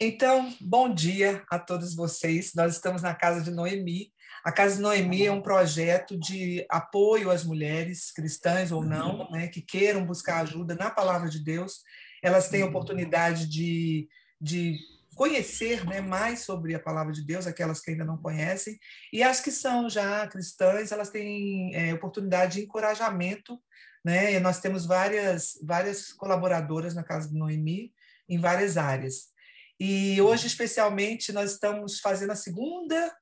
Então, bom dia a todos vocês. Nós estamos na Casa de Noemi. A Casa de Noemi é um projeto de apoio às mulheres, cristãs ou não, né, que queiram buscar ajuda na palavra de Deus. Elas têm a oportunidade de, de conhecer né, mais sobre a palavra de Deus, aquelas que ainda não conhecem, e as que são já cristãs, elas têm é, oportunidade de encorajamento. Né? nós temos várias, várias colaboradoras na Casa de Noemi em várias áreas. E hoje, especialmente, nós estamos fazendo a segunda,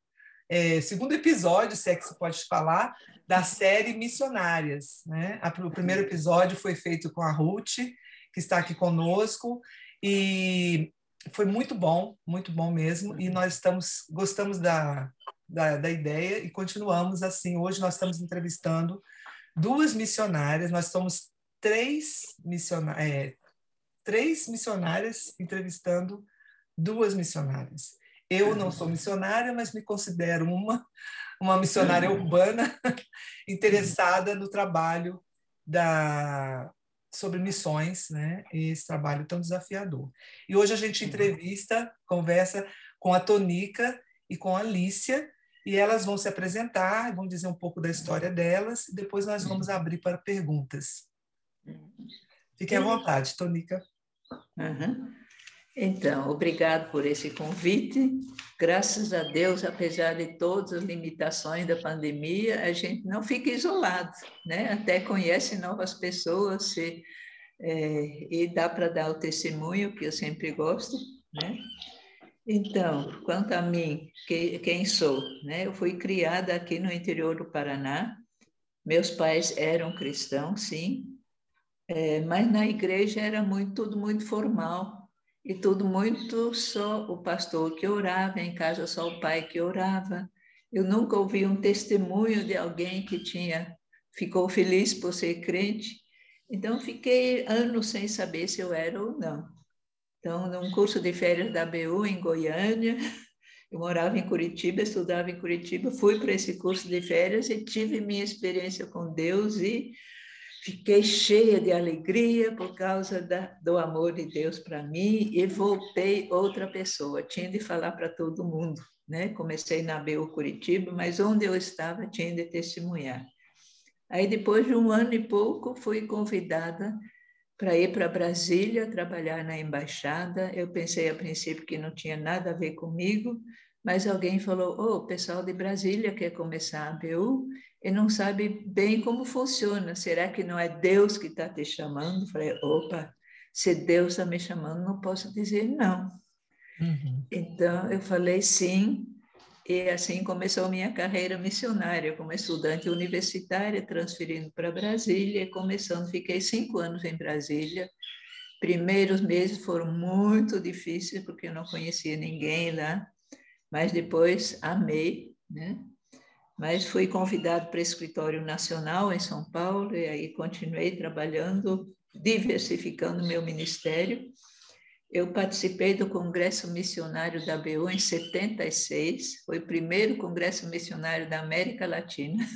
é, segundo episódio, se é que se pode falar, da série Missionárias. Né? O primeiro episódio foi feito com a Ruth, que está aqui conosco, e foi muito bom, muito bom mesmo, e nós estamos gostamos da, da, da ideia e continuamos assim. Hoje nós estamos entrevistando duas missionárias, nós somos três, missiona é, três missionárias entrevistando duas missionárias. Eu não sou missionária, mas me considero uma, uma missionária urbana interessada no trabalho da, sobre missões, né? Esse trabalho tão desafiador. E hoje a gente entrevista, conversa com a Tonica e com a Alicia, e elas vão se apresentar, vão dizer um pouco da história delas, e depois nós vamos abrir para perguntas. Fiquem à vontade, Tonica. Uhum. Então, obrigado por esse convite. Graças a Deus, apesar de todas as limitações da pandemia, a gente não fica isolado, né? Até conhece novas pessoas se, é, e dá para dar o testemunho, que eu sempre gosto, né? Então, quanto a mim, que, quem sou? Né? Eu fui criada aqui no interior do Paraná. Meus pais eram cristãos, sim, é, mas na igreja era muito, tudo muito formal e tudo muito só o pastor que orava, em casa só o pai que orava. Eu nunca ouvi um testemunho de alguém que tinha ficou feliz por ser crente. Então fiquei anos sem saber se eu era ou não. Então, num curso de férias da BU em Goiânia, eu morava em Curitiba, estudava em Curitiba, fui para esse curso de férias e tive minha experiência com Deus e Fiquei cheia de alegria por causa da, do amor de Deus para mim e voltei outra pessoa. Tinha de falar para todo mundo, né? Comecei na BU Curitiba, mas onde eu estava tinha de testemunhar. Aí depois de um ano e pouco fui convidada para ir para Brasília trabalhar na embaixada. Eu pensei a princípio que não tinha nada a ver comigo, mas alguém falou: "Oh, o pessoal de Brasília quer começar a BU e não sabe bem como funciona. Será que não é Deus que está te chamando? Falei, opa, se Deus está me chamando, não posso dizer não. Uhum. Então, eu falei sim, e assim começou minha carreira missionária, como estudante universitária, transferindo para Brasília, começando, fiquei cinco anos em Brasília. Primeiros meses foram muito difíceis, porque eu não conhecia ninguém lá, mas depois amei, né? Mas fui convidado para o escritório nacional em São Paulo e aí continuei trabalhando, diversificando meu ministério. Eu participei do Congresso Missionário da BU em 76, foi o primeiro Congresso Missionário da América Latina.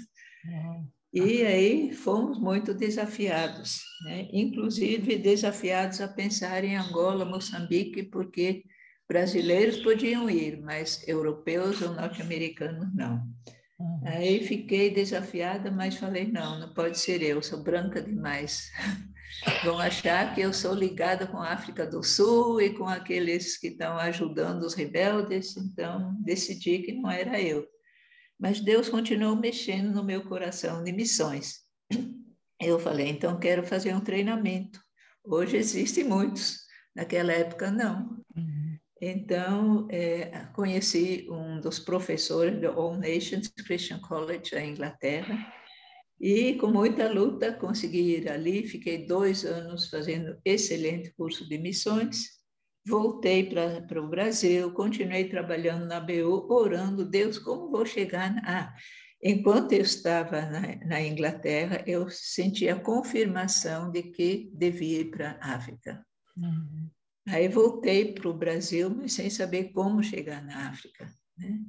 E aí fomos muito desafiados, né? inclusive desafiados a pensar em Angola, Moçambique, porque brasileiros podiam ir, mas europeus ou norte-americanos não. Uhum. Aí fiquei desafiada, mas falei: não, não pode ser eu, sou branca demais. Vão achar que eu sou ligada com a África do Sul e com aqueles que estão ajudando os rebeldes, então decidi que não era eu. Mas Deus continuou mexendo no meu coração de missões. Eu falei: então quero fazer um treinamento. Hoje existem muitos, naquela época não. Uhum. Então, é, conheci um dos professores do All Nations Christian College, na Inglaterra, e com muita luta consegui ir ali. Fiquei dois anos fazendo excelente curso de missões. Voltei para o Brasil, continuei trabalhando na BU, orando, Deus, como vou chegar? Na... Ah, enquanto eu estava na, na Inglaterra, eu senti a confirmação de que devia ir para a África. Uhum. Aí voltei para o Brasil, mas sem saber como chegar na África, né?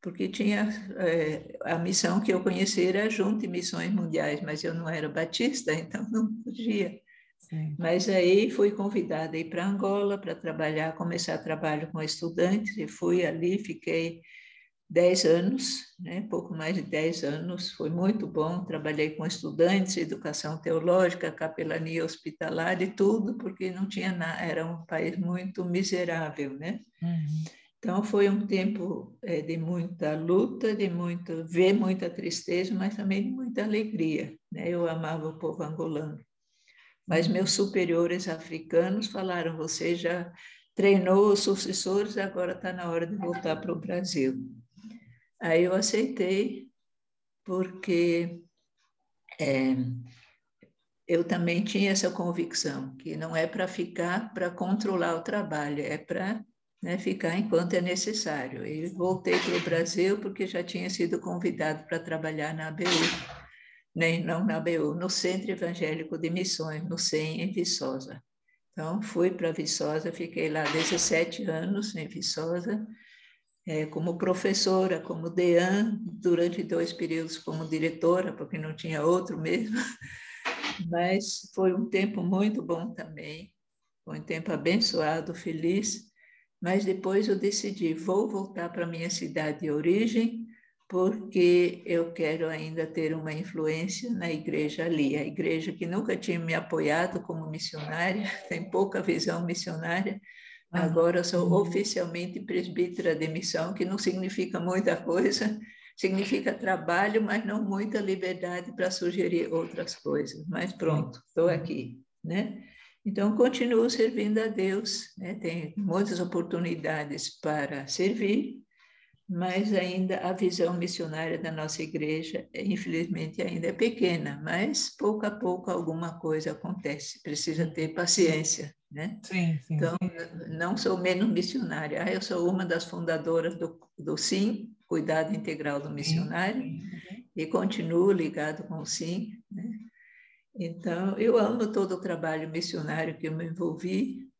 porque tinha é, a missão que eu conhecia era junto em missões mundiais, mas eu não era batista, então não podia Sim. Mas aí fui convidada a ir para Angola para trabalhar, começar trabalho com estudantes, e fui ali, fiquei 10 anos, né, pouco mais de 10 anos, foi muito bom. Trabalhei com estudantes, educação teológica, capelania hospitalar e tudo, porque não tinha nada, era um país muito miserável, né? Uhum. Então foi um tempo é, de muita luta, de muito ver muita tristeza, mas também de muita alegria. Né? Eu amava o povo angolano. Mas meus uhum. superiores africanos falaram: você já treinou os sucessores, agora está na hora de voltar para o Brasil. Aí eu aceitei, porque é, eu também tinha essa convicção, que não é para ficar para controlar o trabalho, é para né, ficar enquanto é necessário. E voltei para o Brasil porque já tinha sido convidado para trabalhar na ABU, nem não na ABU, no Centro Evangélico de Missões, no CEM, em Viçosa. Então, fui para Viçosa, fiquei lá 17 anos em Viçosa, é, como professora, como dean, durante dois períodos como diretora, porque não tinha outro mesmo. Mas foi um tempo muito bom também, foi um tempo abençoado, feliz. Mas depois eu decidi, vou voltar para minha cidade de origem, porque eu quero ainda ter uma influência na igreja ali, a igreja que nunca tinha me apoiado como missionária, tem pouca visão missionária, Agora sou oficialmente presbítera de missão, que não significa muita coisa, significa trabalho, mas não muita liberdade para sugerir outras coisas. Mas pronto, estou aqui, né? Então continuo servindo a Deus, né? Tem muitas oportunidades para servir, mas ainda a visão missionária da nossa igreja, infelizmente, ainda é pequena, mas pouco a pouco alguma coisa acontece. Precisa ter paciência, né? Sim, sim. Então, não sou menos missionária. Ah, eu sou uma das fundadoras do, do SIM, Cuidado Integral do Missionário, sim, sim. e continuo ligado com o SIM, né? Então, eu amo todo o trabalho missionário que eu me envolvi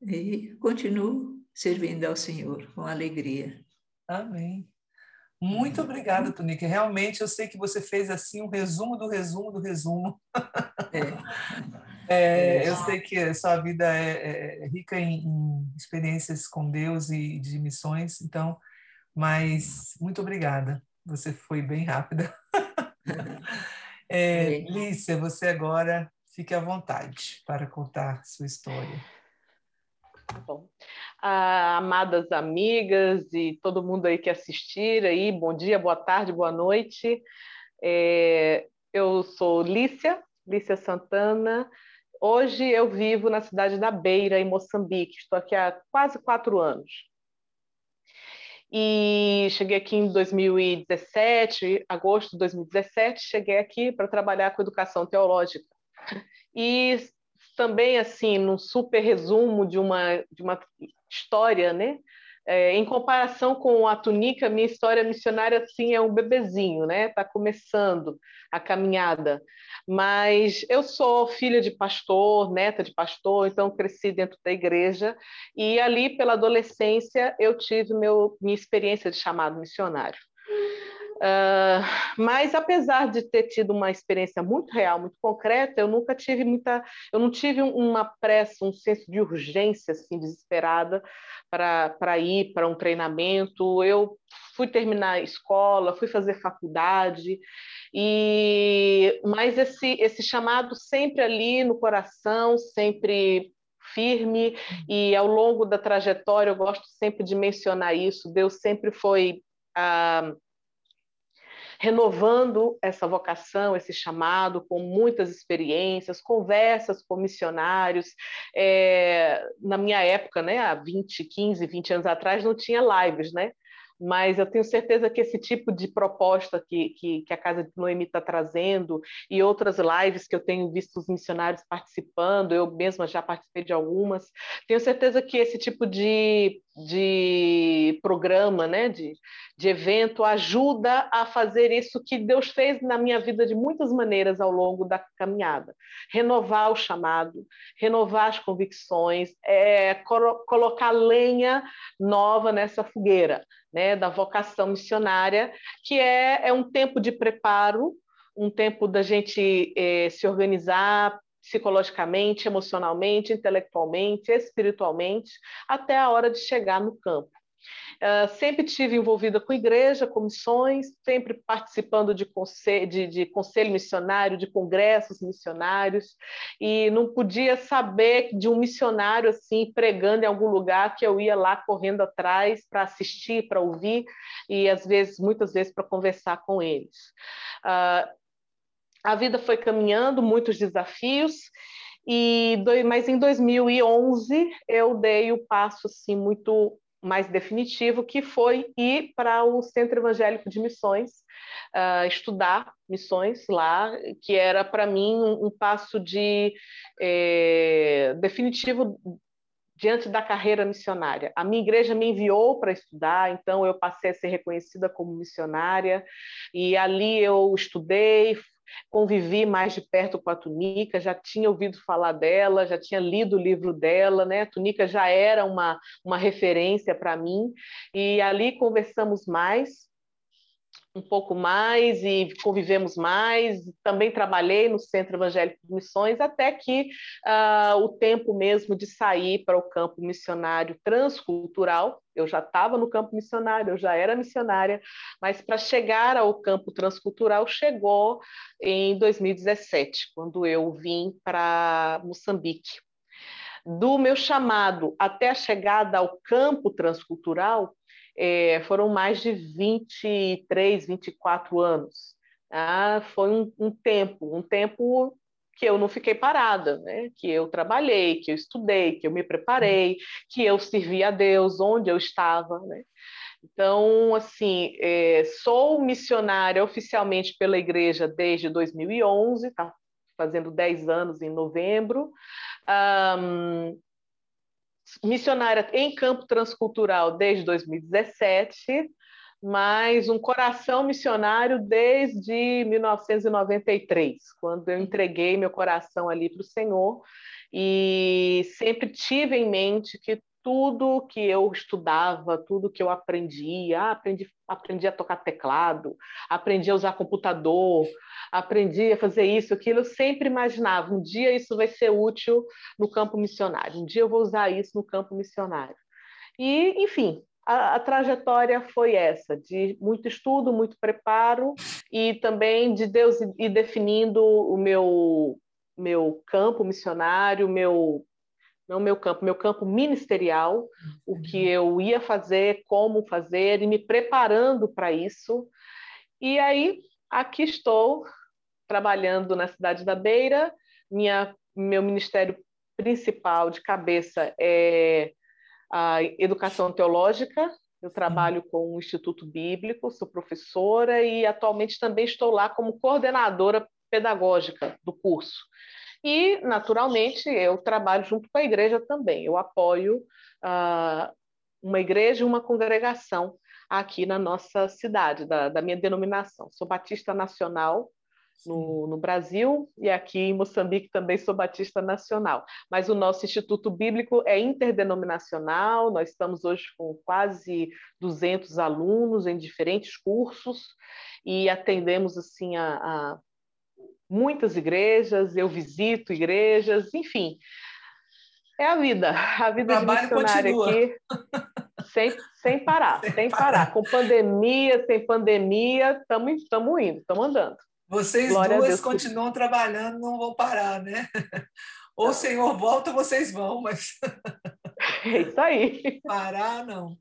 e continuo servindo ao Senhor com alegria. Amém. Muito obrigada, Tunica. Realmente eu sei que você fez assim um resumo do resumo do resumo. É. é, eu sei que sua vida é, é, é rica em, em, experiências com Deus e de missões, então, mas muito obrigada. Você foi bem rápida. É, Lícia, você agora fique à vontade para contar sua história. Tá bom. Ah, amadas amigas e todo mundo aí que assistir aí, bom dia, boa tarde, boa noite. É, eu sou Lícia, Lícia Santana. Hoje eu vivo na cidade da Beira, em Moçambique. Estou aqui há quase quatro anos. E cheguei aqui em 2017, agosto de 2017, cheguei aqui para trabalhar com educação teológica. E também assim num super resumo de uma de uma história, né? É, em comparação com a túnica, minha história missionária assim é um bebezinho, né? Está começando a caminhada. Mas eu sou filha de pastor, neta de pastor, então cresci dentro da igreja e ali pela adolescência eu tive meu, minha experiência de chamado missionário. Uh, mas apesar de ter tido uma experiência muito real, muito concreta, eu nunca tive muita, eu não tive uma pressa, um senso de urgência assim desesperada para ir para um treinamento. Eu fui terminar a escola, fui fazer faculdade e mas esse esse chamado sempre ali no coração, sempre firme e ao longo da trajetória eu gosto sempre de mencionar isso. Deus sempre foi uh, renovando essa vocação, esse chamado, com muitas experiências, conversas com missionários. É, na minha época, né, há 20, 15, 20 anos atrás, não tinha lives, né? mas eu tenho certeza que esse tipo de proposta que, que, que a Casa de Noemi está trazendo e outras lives que eu tenho visto os missionários participando, eu mesma já participei de algumas, tenho certeza que esse tipo de, de programa, né, de, de evento, ajuda a fazer isso que Deus fez na minha vida de muitas maneiras ao longo da caminhada. Renovar o chamado, renovar as convicções, é, colocar lenha nova nessa fogueira né, da vocação missionária, que é, é um tempo de preparo, um tempo da gente é, se organizar, psicologicamente, emocionalmente, intelectualmente, espiritualmente, até a hora de chegar no campo. Uh, sempre tive envolvida com igreja, com missões, sempre participando de, conselho, de, de conselho missionário, de congressos missionários, e não podia saber de um missionário assim pregando em algum lugar que eu ia lá correndo atrás para assistir, para ouvir e às vezes, muitas vezes, para conversar com eles. Uh, a vida foi caminhando, muitos desafios, e mas em 2011 eu dei o passo assim muito mais definitivo, que foi ir para o Centro Evangélico de Missões, uh, estudar missões lá, que era para mim um, um, passo de é, definitivo diante da carreira missionária. A minha igreja me enviou para estudar, então eu passei a ser reconhecida como missionária, e ali eu estudei, convivi mais de perto com a Tunica, já tinha ouvido falar dela, já tinha lido o livro dela, né? A Tunica já era uma, uma referência para mim, e ali conversamos mais, um pouco mais e convivemos mais. Também trabalhei no Centro Evangélico de Missões, até que uh, o tempo mesmo de sair para o campo missionário transcultural. Eu já estava no campo missionário, eu já era missionária, mas para chegar ao campo transcultural chegou em 2017, quando eu vim para Moçambique. Do meu chamado até a chegada ao campo transcultural, é, foram mais de 23, 24 anos. Ah, foi um, um, tempo, um tempo que eu não fiquei parada, né? que eu trabalhei, que eu estudei, que eu me preparei, que eu servi a Deus onde eu estava. Né? Então, assim, é, sou missionária oficialmente pela igreja desde 2011, tá fazendo 10 anos em novembro. Um, missionária em campo transcultural desde 2017, mas um coração missionário desde 1993, quando eu entreguei meu coração ali para o Senhor. E sempre tive em mente que tudo que eu estudava, tudo que eu aprendia, ah, aprendi, aprendi a tocar teclado, aprendi a usar computador, aprendi a fazer isso, aquilo, eu sempre imaginava, um dia isso vai ser útil no campo missionário, um dia eu vou usar isso no campo missionário. E, enfim, a, a, trajetória foi essa, de muito estudo, muito preparo e também de Deus ir definindo o meu, meu campo missionário, meu não meu campo, meu campo ministerial, o que uhum. eu ia fazer, como fazer e me preparando para isso. E aí aqui estou trabalhando na cidade da Beira. Minha meu ministério principal de cabeça é a educação teológica. Eu trabalho com o Instituto Bíblico, sou professora e atualmente também estou lá como coordenadora pedagógica do curso. E, naturalmente, eu trabalho junto com a igreja também. Eu apoio uh, uma igreja e uma congregação aqui na nossa cidade, da, da minha denominação. Sou batista nacional no, no, Brasil e aqui em Moçambique também sou batista nacional. Mas o nosso Instituto Bíblico é interdenominacional, nós estamos hoje com quase 200 alunos em diferentes cursos e atendemos assim a, a muitas igrejas, eu visito igrejas, enfim. É a vida, a vida de missionária continua. aqui, sem, sem parar, sem, sem parar. parar. Com pandemia, sem pandemia, estamos indo, estamos andando. Vocês Glória duas continuam trabalhando, não vão parar, né? Ou o Senhor volta, vocês vão, mas. É isso aí. Parar, não.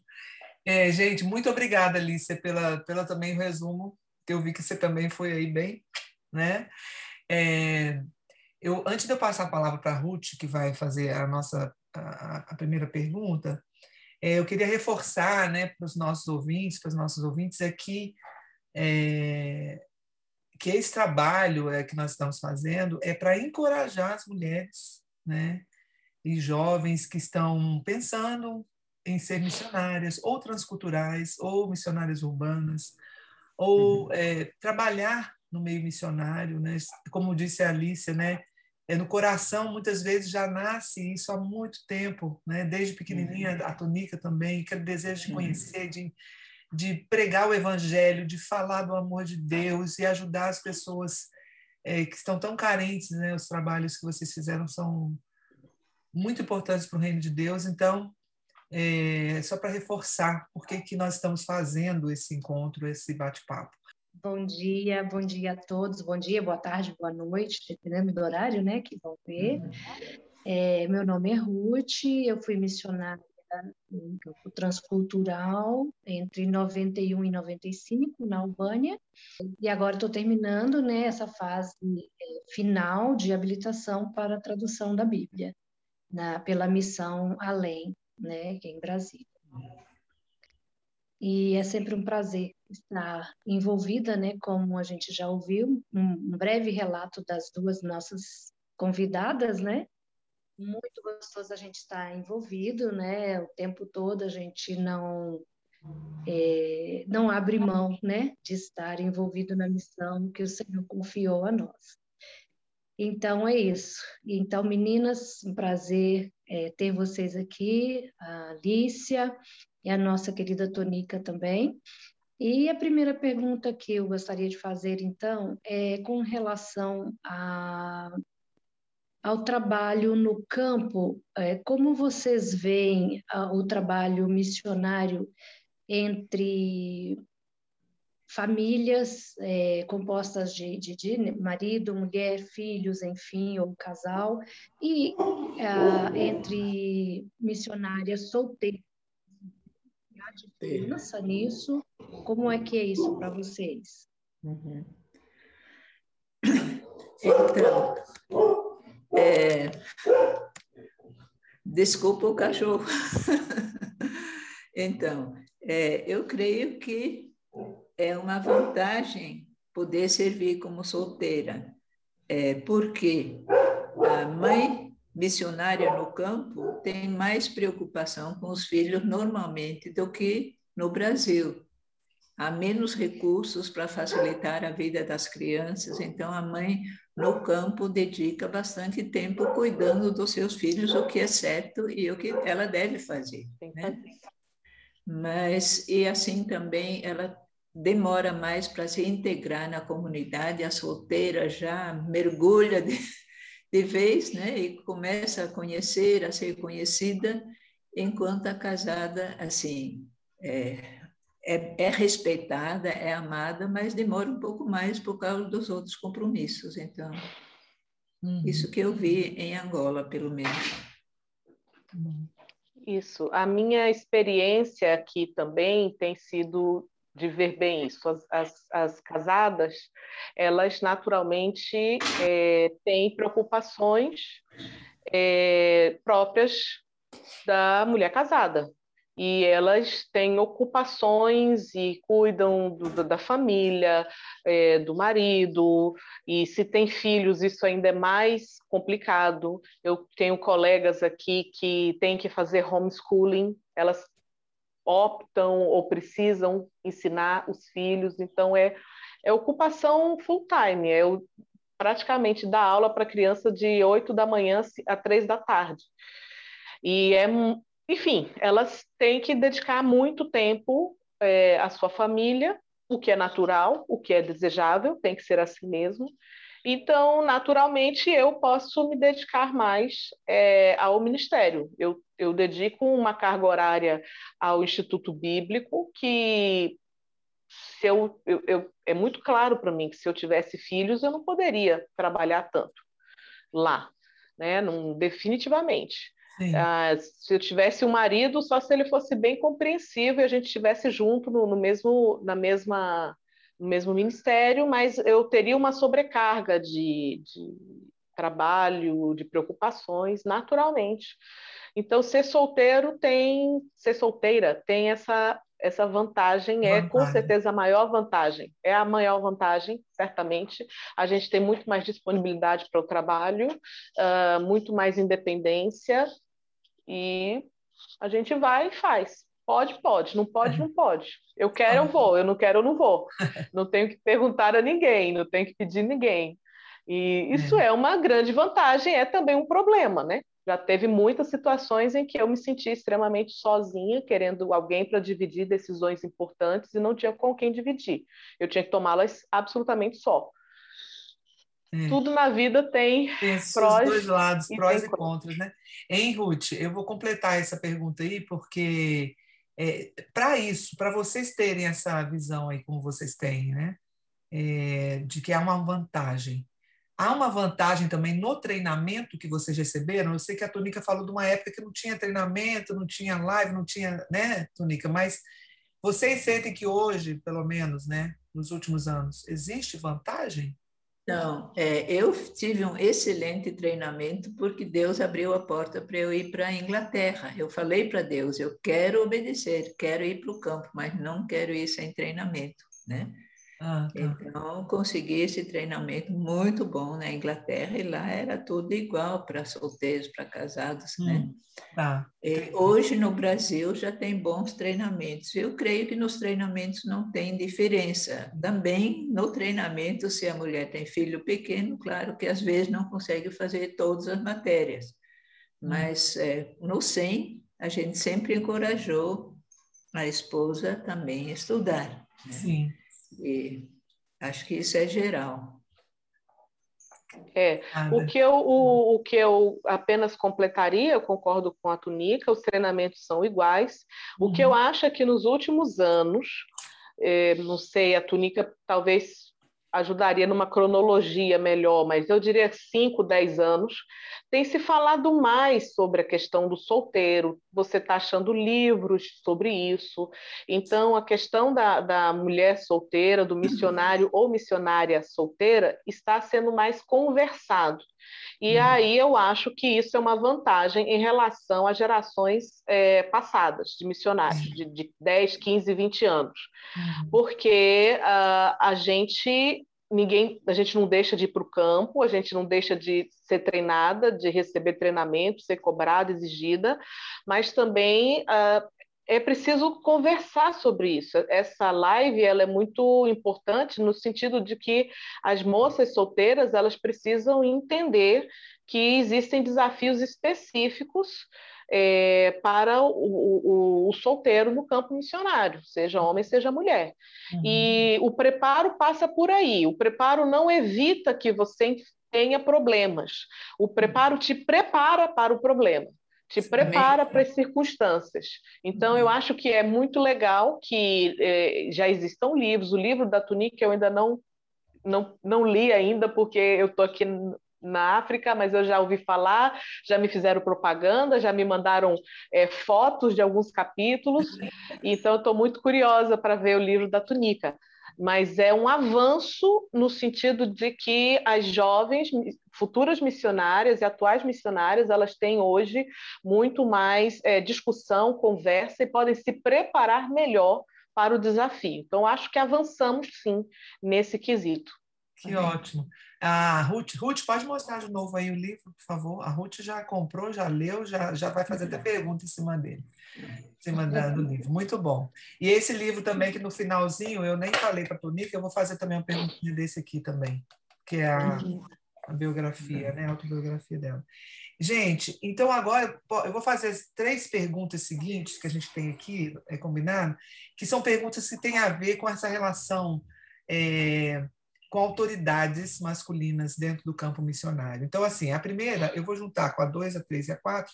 É, gente, muito obrigada, Alicia, pela, pela também resumo, que eu vi que você também foi aí bem né? É, eu, antes de eu passar a palavra para a Ruth, que vai fazer a nossa a, a primeira pergunta, é, eu queria reforçar né, para os nossos ouvintes, para os nossos ouvintes, aqui é, que esse trabalho é, que nós estamos fazendo é para encorajar as mulheres né, e jovens que estão pensando em ser missionárias, ou transculturais, ou missionárias urbanas, ou uhum. é, trabalhar no meio missionário, né? Como disse a Alicia, né? É no coração muitas vezes já nasce isso há muito tempo, né? Desde pequenininha uhum. a Tonica também, aquele desejo de uhum. conhecer, de de pregar o evangelho, de falar do amor de Deus e ajudar as pessoas é, que estão tão carentes, né? Os trabalhos que vocês fizeram são muito importantes para o reino de Deus. Então, é, só para reforçar por que, que nós estamos fazendo esse encontro, esse bate-papo. Bom dia, bom dia a todos, bom dia, boa tarde, boa noite, dependendo do horário né, que vão ver. Uhum. É, meu nome é Ruth, eu fui missionária no grupo transcultural entre 91 e 95 na Albânia e agora estou terminando né, essa fase é, final de habilitação para a tradução da Bíblia na, pela missão Além, né, em Brasília. E é sempre um prazer estar envolvida, né, como a gente já ouviu, um, breve relato das duas nossas convidadas, né, muito gostoso a gente estar envolvido, né? O tempo todo a gente não é, não abre mão, né, de estar envolvido na missão que o Senhor confiou a nós. Então é isso. Então, meninas, um prazer é, ter vocês aqui, a Alicia e a nossa querida Tonica também. E a primeira pergunta que eu gostaria de fazer, então, é com relação a ao trabalho no campo, é, como vocês veem o trabalho missionário entre famílias é, compostas de, de, de, marido, mulher, filhos, enfim, ou casal, e é, entre missionárias solteiras. Há diferença nisso? Como é que é isso para vocês? Uhum. Então, é... Desculpa o cachorro. então, é, eu creio que é uma vantagem poder servir como solteira, é, porque a mãe missionária no campo tem mais preocupação com os filhos normalmente do que no Brasil. Há menos recursos para facilitar a vida das crianças, então a mãe no campo dedica bastante tempo cuidando dos seus filhos, o que é certo e o que ela deve fazer. Né? Mas, e assim também, ela demora mais para se integrar na comunidade, a solteira já mergulha de, de vez, né? E começa a conhecer, a ser conhecida, enquanto a casada, assim, é, é, é, respeitada, é amada, mas demora um pouco mais por causa dos outros compromissos. Então, uhum. isso que eu vi em Angola, pelo menos. Isso. A minha experiência aqui também tem sido de ver bem isso. As, as, as casadas, elas naturalmente é, têm preocupações é, próprias da mulher casada e elas têm ocupações e cuidam do, da família, é, do marido, e se tem filhos, isso ainda é mais complicado. Eu tenho colegas aqui que têm que fazer homeschooling, elas optam ou precisam ensinar os filhos, então é, é ocupação full time, é o, praticamente dar aula para criança de 8 da manhã a 3 da tarde. E é enfim, elas têm que dedicar muito tempo é, à sua família, o que é natural, o que é desejável, tem que ser assim mesmo. Então, naturalmente, eu posso me dedicar mais é, ao ministério. Eu, eu dedico uma carga horária ao Instituto Bíblico, que se eu, eu, eu é muito claro para mim que se eu tivesse filhos, eu não poderia trabalhar tanto lá, né? Não, definitivamente. Ah, se eu tivesse um marido, só se ele fosse bem compreensivo e a gente estivesse junto no, no, mesmo, na mesma, no mesmo ministério, mas eu teria uma sobrecarga de, de trabalho, de preocupações, naturalmente. Então, ser solteiro tem, ser solteira tem essa essa vantagem, vantagem, é com certeza a maior vantagem. É a maior vantagem, certamente. A gente tem muito mais disponibilidade para o trabalho, uh, muito mais independência e a gente vai e faz. Pode, pode. Não pode, não pode. Eu quero, eu vou. Eu não quero, eu não vou. Não tenho que perguntar a ninguém, não tenho que pedir ninguém. E isso é. é uma grande vantagem, é também um problema, né? Já teve muitas situações em que eu me senti extremamente sozinha, querendo alguém para dividir decisões importantes e não tinha com quem dividir. Eu tinha que tomá-las absolutamente só. é. tudo na vida tem, tem prós dois lados, e prós e contras, né? Hein, Ruth, eu vou completar essa pergunta aí, porque é, para isso, para vocês terem essa visão aí como vocês têm, né? É, de que há uma vantagem. Há uma vantagem também no treinamento que vocês receberam. Eu sei que a Tunica falou de uma época que não tinha treinamento, não tinha live, não tinha, né, Tunica? Mas vocês sentem que hoje, pelo menos, né, nos últimos anos, existe vantagem? Não, é, eu tive um excelente treinamento porque Deus abriu a porta para eu ir para a Inglaterra. Eu falei para Deus, eu quero obedecer, quero ir para o campo, mas não quero ir sem treinamento, né? Ah, tá. Então, consegui esse treinamento muito bom na Inglaterra e lá era tudo igual para solteiros, para casados, né? hum, né? Tá. hoje no Brasil já tem bons treinamentos. Eu creio que nos treinamentos não tem diferença. Também no treinamento, se a mulher tem filho pequeno, claro que às vezes não consegue fazer todas as matérias. Hum. Mas é, no SEM, a gente sempre encorajou a esposa também a estudar. Né? Sim. E acho que isso é geral. É, o que, eu, o, o que eu apenas completaria, eu concordo com a Tunica, os treinamentos são iguais. O uhum. que eu uhum. acho é que nos últimos anos, é, não sei, a Tunica talvez ajudaria numa cronologia melhor, mas eu diria 5, 10 anos, tem se falado mais sobre a questão do solteiro, você está achando livros sobre isso. Então, a questão da, da mulher solteira, do missionário ou missionária solteira, está sendo mais conversado. E uhum. aí eu acho que isso é uma vantagem em relação às gerações é, passadas de missionários, de, de 10, 15, 20 anos. Uhum. Porque uh, a gente ninguém, a gente não deixa de ir para o campo, a gente não deixa de ser treinada, de receber treinamento, ser cobrada, exigida, mas também uh, é preciso conversar sobre isso. Essa live ela é muito importante no sentido de que as moças solteiras elas precisam entender que existem desafios específicos é, para o, o, o, solteiro no campo missionário, seja homem, seja mulher. Uhum. E o preparo passa por aí. O preparo não evita que você tenha problemas. O preparo te prepara para o problema te prepara para as circunstâncias. Então, eu uhum. acho que é muito legal que eh, já existam livros. O livro da Tunica eu ainda não, não, não li ainda, porque eu estou aqui na África, mas eu já ouvi falar, já me fizeram propaganda, já me mandaram é, fotos de alguns capítulos, então estou muito curiosa para ver o livro da Tunica. Mas é um avanço no sentido de que as jovens, futuras missionárias e atuais missionárias, elas têm hoje muito mais é, discussão, conversa e podem se preparar melhor para o desafio. Então, acho que avançamos sim nesse quesito. Que ótimo. A Ruth, Ruth, pode mostrar de novo aí o livro, por favor? A Ruth já comprou, já leu, já, já vai fazer até pergunta em cima dele, em cima do livro. Muito bom. E esse livro também, que no finalzinho, eu nem falei para a Tonica, eu vou fazer também uma perguntinha desse aqui também, que é a, a biografia, né? A autobiografia dela. Gente, então agora eu vou fazer as três perguntas seguintes que a gente tem aqui, é combinado, que são perguntas que têm a ver com essa relação. É, com autoridades masculinas dentro do campo missionário. Então, assim, a primeira, eu vou juntar com a 2, a 3 e a 4,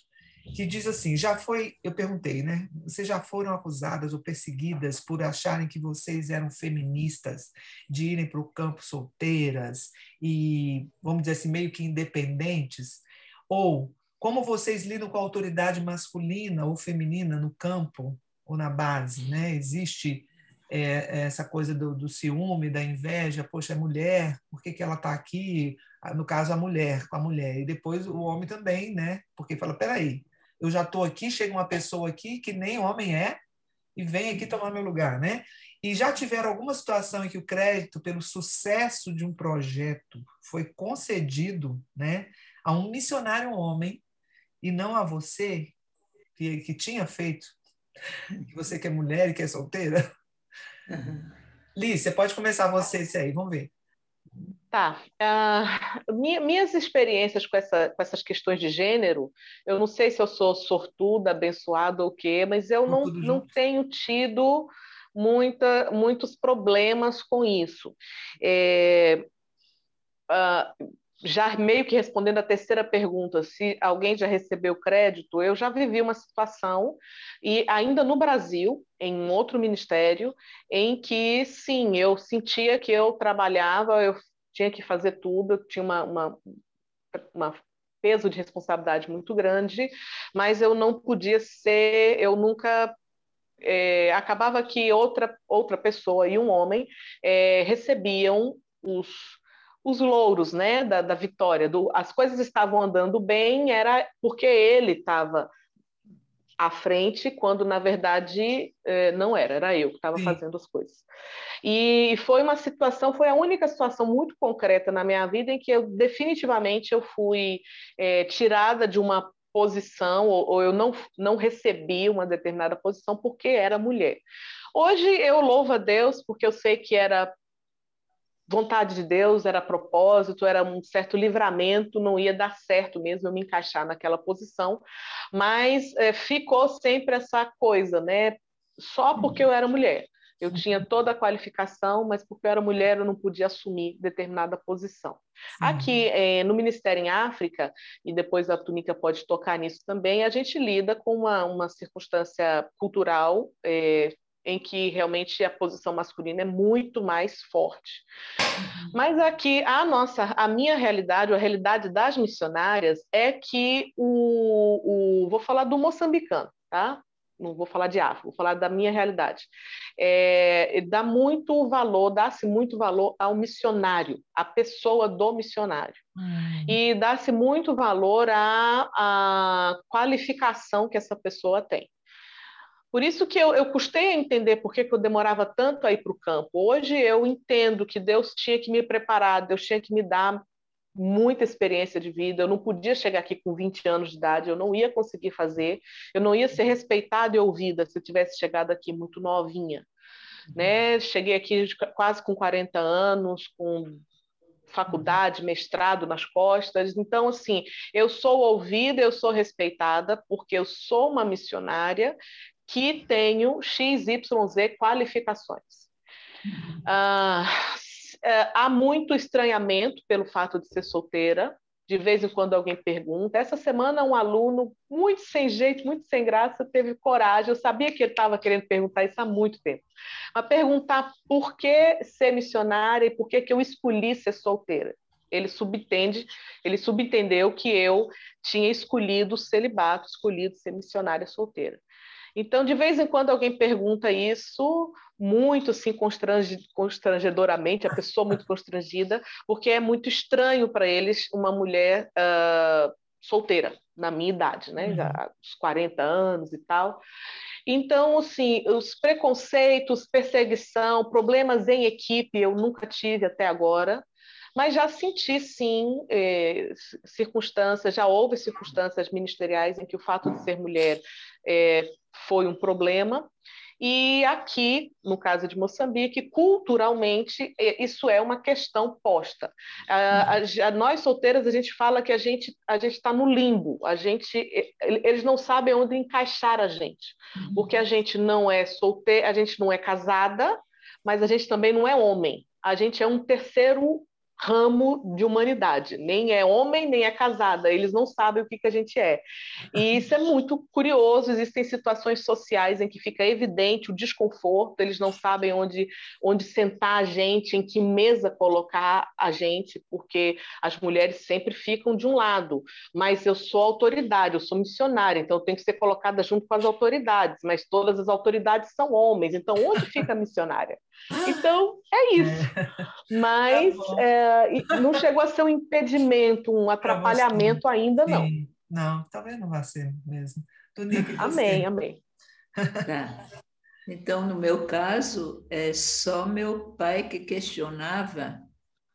que diz assim: já foi, eu perguntei, né? Vocês já foram acusadas ou perseguidas por acharem que vocês eram feministas, de irem para o campo solteiras e, vamos dizer assim, meio que independentes? Ou como vocês lidam com a autoridade masculina ou feminina no campo ou na base, né? Existe é, é, essa coisa do, do, ciúme, da inveja, poxa, é mulher, por que, que ela está aqui? Ah, no caso, a mulher, com a mulher. E depois o homem também, né? Porque fala, peraí, eu já estou aqui, chega uma pessoa aqui que nem homem é, e vem aqui tomar meu lugar, né? E já tiveram alguma situação em que o crédito pelo sucesso de um projeto foi concedido, né, a um missionário homem e não a você que, que tinha feito, que você que é mulher e que é solteira? Uhum. Liz, você pode começar você esse aí, vamos ver. Tá. Uh, minhas experiências com, essa, com essas questões de gênero, eu não sei se eu sou sortuda, abençoada ou o quê, mas eu não, não tenho tido muita, muitos problemas com isso. É, uh, já meio que respondendo a terceira pergunta, se alguém já recebeu crédito, eu já vivi uma situação, e ainda no Brasil, em um outro ministério, em que, sim, eu sentia que eu trabalhava, eu tinha que fazer tudo, eu tinha uma, uma, uma peso de responsabilidade muito grande, mas eu não podia ser, eu nunca é, acabava que outra outra pessoa e um homem é, recebiam os os louros né, da, da vitória, do, as coisas estavam andando bem, era porque ele estava à frente, quando na verdade eh, não era, era eu que estava fazendo as coisas. E foi uma situação, foi a única situação muito concreta na minha vida em que eu definitivamente eu fui é, tirada de uma posição ou, ou eu não, não recebi uma determinada posição porque era mulher. Hoje eu louvo a Deus porque eu sei que era vontade de Deus, era propósito, era um certo livramento, não ia dar certo mesmo eu me encaixar naquela posição, mas é, ficou sempre essa coisa, né? Só porque eu era mulher. Eu tinha toda a qualificação, mas porque eu era mulher eu não podia assumir determinada posição. Sim. Aqui é, no Ministério em África, e depois a Túnica pode tocar nisso também, a gente lida com uma, uma circunstância cultural é, em que realmente a posição masculina é muito mais forte. Uhum. Mas aqui a nossa, a minha realidade, a realidade das missionárias é que o, o vou falar do moçambicano, tá? Não vou falar de África, vou falar da minha realidade. É, dá muito valor, dá-se muito valor ao missionário, à pessoa do missionário. Hum. E dá-se muito valor à, à qualificação que essa pessoa tem. Por isso que eu, eu custei a entender por que, que eu demorava tanto a ir para o campo. Hoje eu entendo que Deus tinha que me preparar, Deus tinha que me dar muita experiência de vida. Eu não podia chegar aqui com 20 anos de idade, eu não ia conseguir fazer, eu não ia ser respeitada e ouvida se eu tivesse chegado aqui muito novinha. Né? Cheguei aqui quase com 40 anos, com faculdade, mestrado nas costas. Então, assim, eu sou ouvida, eu sou respeitada, porque eu sou uma missionária que tenho XYZ qualificações. Ah, é, há muito estranhamento pelo fato de ser solteira. De vez em quando alguém pergunta. Essa semana, um aluno, muito sem jeito, muito sem graça, teve coragem. Eu sabia que ele estava querendo perguntar isso há muito tempo. Mas perguntar por que ser missionária e por que, que eu escolhi ser solteira ele subentende, ele subentendeu que eu tinha escolhido o celibato, escolhido ser missionária solteira. Então, de vez em quando alguém pergunta isso, muito assim, constrangedoramente, a pessoa muito constrangida, porque é muito estranho para eles uma mulher uh, solteira, na minha idade, né? Já uhum. uns 40 anos e tal. Então, assim, os preconceitos, perseguição, problemas em equipe eu nunca tive até agora, mas já senti, sim, eh, circunstâncias, já houve circunstâncias ministeriais em que o fato de ser mulher eh, foi um problema. E aqui, no caso de Moçambique, culturalmente, isso é uma questão posta. A, a, nós solteiras, a gente fala que a gente a gente está no limbo. A gente, eles não sabem onde encaixar a gente, uhum. porque a gente não é solteira, a gente não é casada, mas a gente também não é homem. A gente é um terceiro ramo de humanidade, nem é homem, nem é casada, eles não sabem o que, que a gente é. E isso é muito curioso, existem situações sociais em que fica evidente o desconforto, eles não sabem onde, onde sentar a gente, em que mesa colocar a gente, porque as mulheres sempre ficam de um lado, mas eu sou autoridade, eu sou missionária, então eu tenho que ser colocada junto com as autoridades, mas todas as autoridades são homens, então onde fica a missionária? Então, é isso. É. Mas tá é, não chegou a ser um impedimento, um atrapalhamento ainda, não. Sim. Não, talvez não vá ser mesmo. amém, amém. Tá. Então, no meu caso, é só meu pai que questionava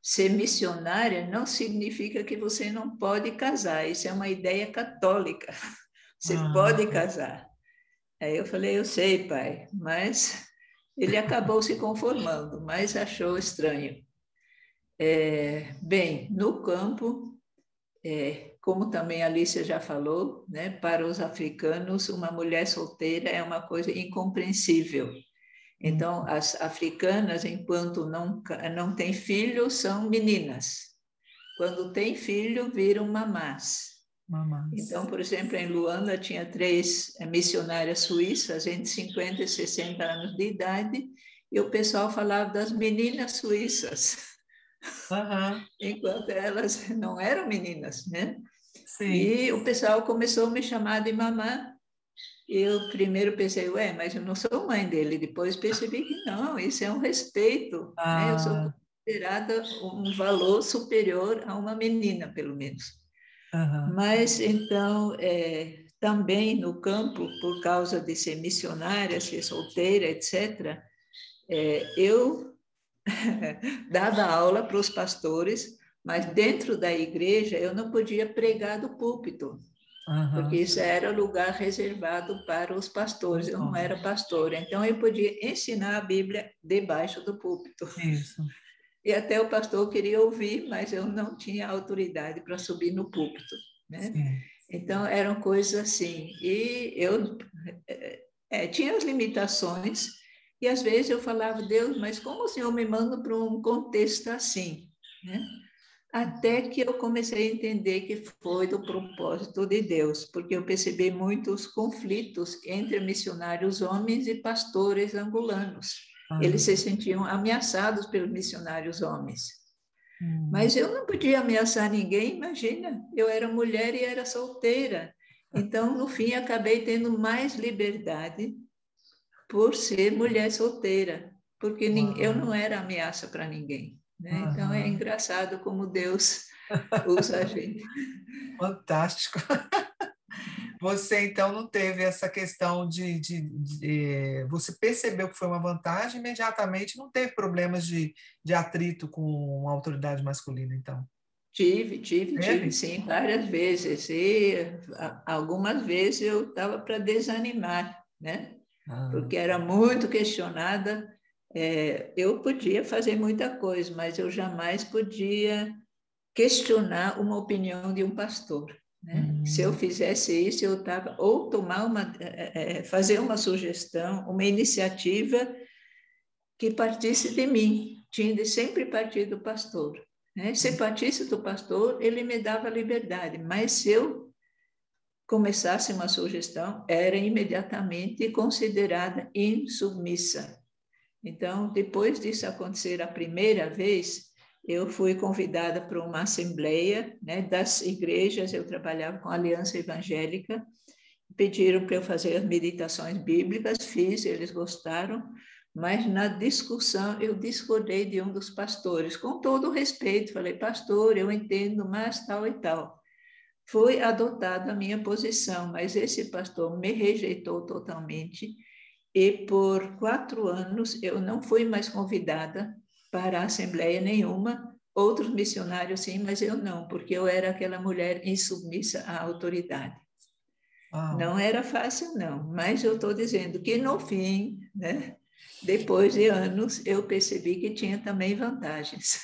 ser missionária não significa que você não pode casar. Isso é uma ideia católica. Você ah. pode casar. Aí eu falei, eu sei, pai, mas ele acabou se conformando, mas achou estranho. É, bem, no campo, é, como também a Alicia já falou, né, para os africanos, uma mulher solteira é uma coisa incompreensível. Então, as africanas, enquanto não, não têm filhos, são meninas. quando tem filho, viram mamás. Mamás. Então, por exemplo, em Luanda tinha três eh, missionárias suíças entre 50 e 60 anos de idade, e o pessoal falava das meninas suíças, Uhum. enquanto elas não eram meninas, né? Sim. E o pessoal começou a me chamar de mamã. Eu primeiro pensei, ué, mas eu não sou mãe dele. Depois percebi que não, isso é um respeito. né? Eu sou Ah. considerada um valor superior a uma menina, pelo menos. Uhum. Mas, então, é, também no campo, por causa de ser missionária, ser solteira, etc., é, eu dava aula para os pastores, mas dentro da igreja eu não podia pregar do púlpito, Uhum. porque isso era lugar reservado para os pastores, eu não era pastora, então eu podia ensinar a Bíblia debaixo do púlpito. Isso. E até o pastor queria ouvir, mas eu não tinha autoridade para subir no púlpito. Né? Sim. Então, eram coisas assim. E eu é, tinha as limitações, e às vezes eu falava, Deus, mas como o Senhor me manda para um contexto assim? Né? Até que eu comecei a entender que foi do propósito de Deus, porque eu percebi muitos conflitos entre missionários homens e pastores angolanos. Eles se sentiam ameaçados pelos missionários homens. Hum. Mas eu não podia ameaçar ninguém, imagina. Eu era mulher e era solteira. Então, no fim, acabei tendo mais liberdade por ser mulher solteira, porque Uau. eu não era ameaça para ninguém. Né? Então, é engraçado como Deus usa a gente. Fantástico. Você então não teve essa questão de, de- de, eh, você percebeu que foi uma vantagem, imediatamente não teve problemas de, de atrito com a autoridade masculina, então. Tive, tive, Teve? tive, sim, várias vezes. E algumas vezes eu estava para desanimar, né? Ah, porque era muito questionada. É, eu podia fazer muita coisa, mas eu jamais podia questionar uma opinião de um pastor. Né? Hum. Se eu fizesse isso, eu estava ou tomar uma, é, é, fazer uma sugestão, uma iniciativa que partisse de mim, tinha de sempre partir do pastor. Né? Se partisse do pastor, ele me dava liberdade, mas se eu começasse uma sugestão, era imediatamente considerada insubmissa. Então, depois disso acontecer a primeira vez, eu fui convidada para uma assembleia né, das igrejas, eu trabalhava com a Aliança Evangélica, pediram para eu fazer as meditações bíblicas, fiz, eles gostaram, mas na discussão eu discordei de um dos pastores, com todo o respeito, falei, pastor, eu entendo, mas tal e tal. Foi adotada a minha posição, mas esse pastor me rejeitou totalmente. E por quatro anos eu não fui mais convidada para a assembleia nenhuma. Outros missionários sim, mas eu não, porque eu era aquela mulher insubmissa à autoridade. Não era fácil, não, mas eu estou dizendo que no fim, né, depois de anos, eu percebi que tinha também vantagens.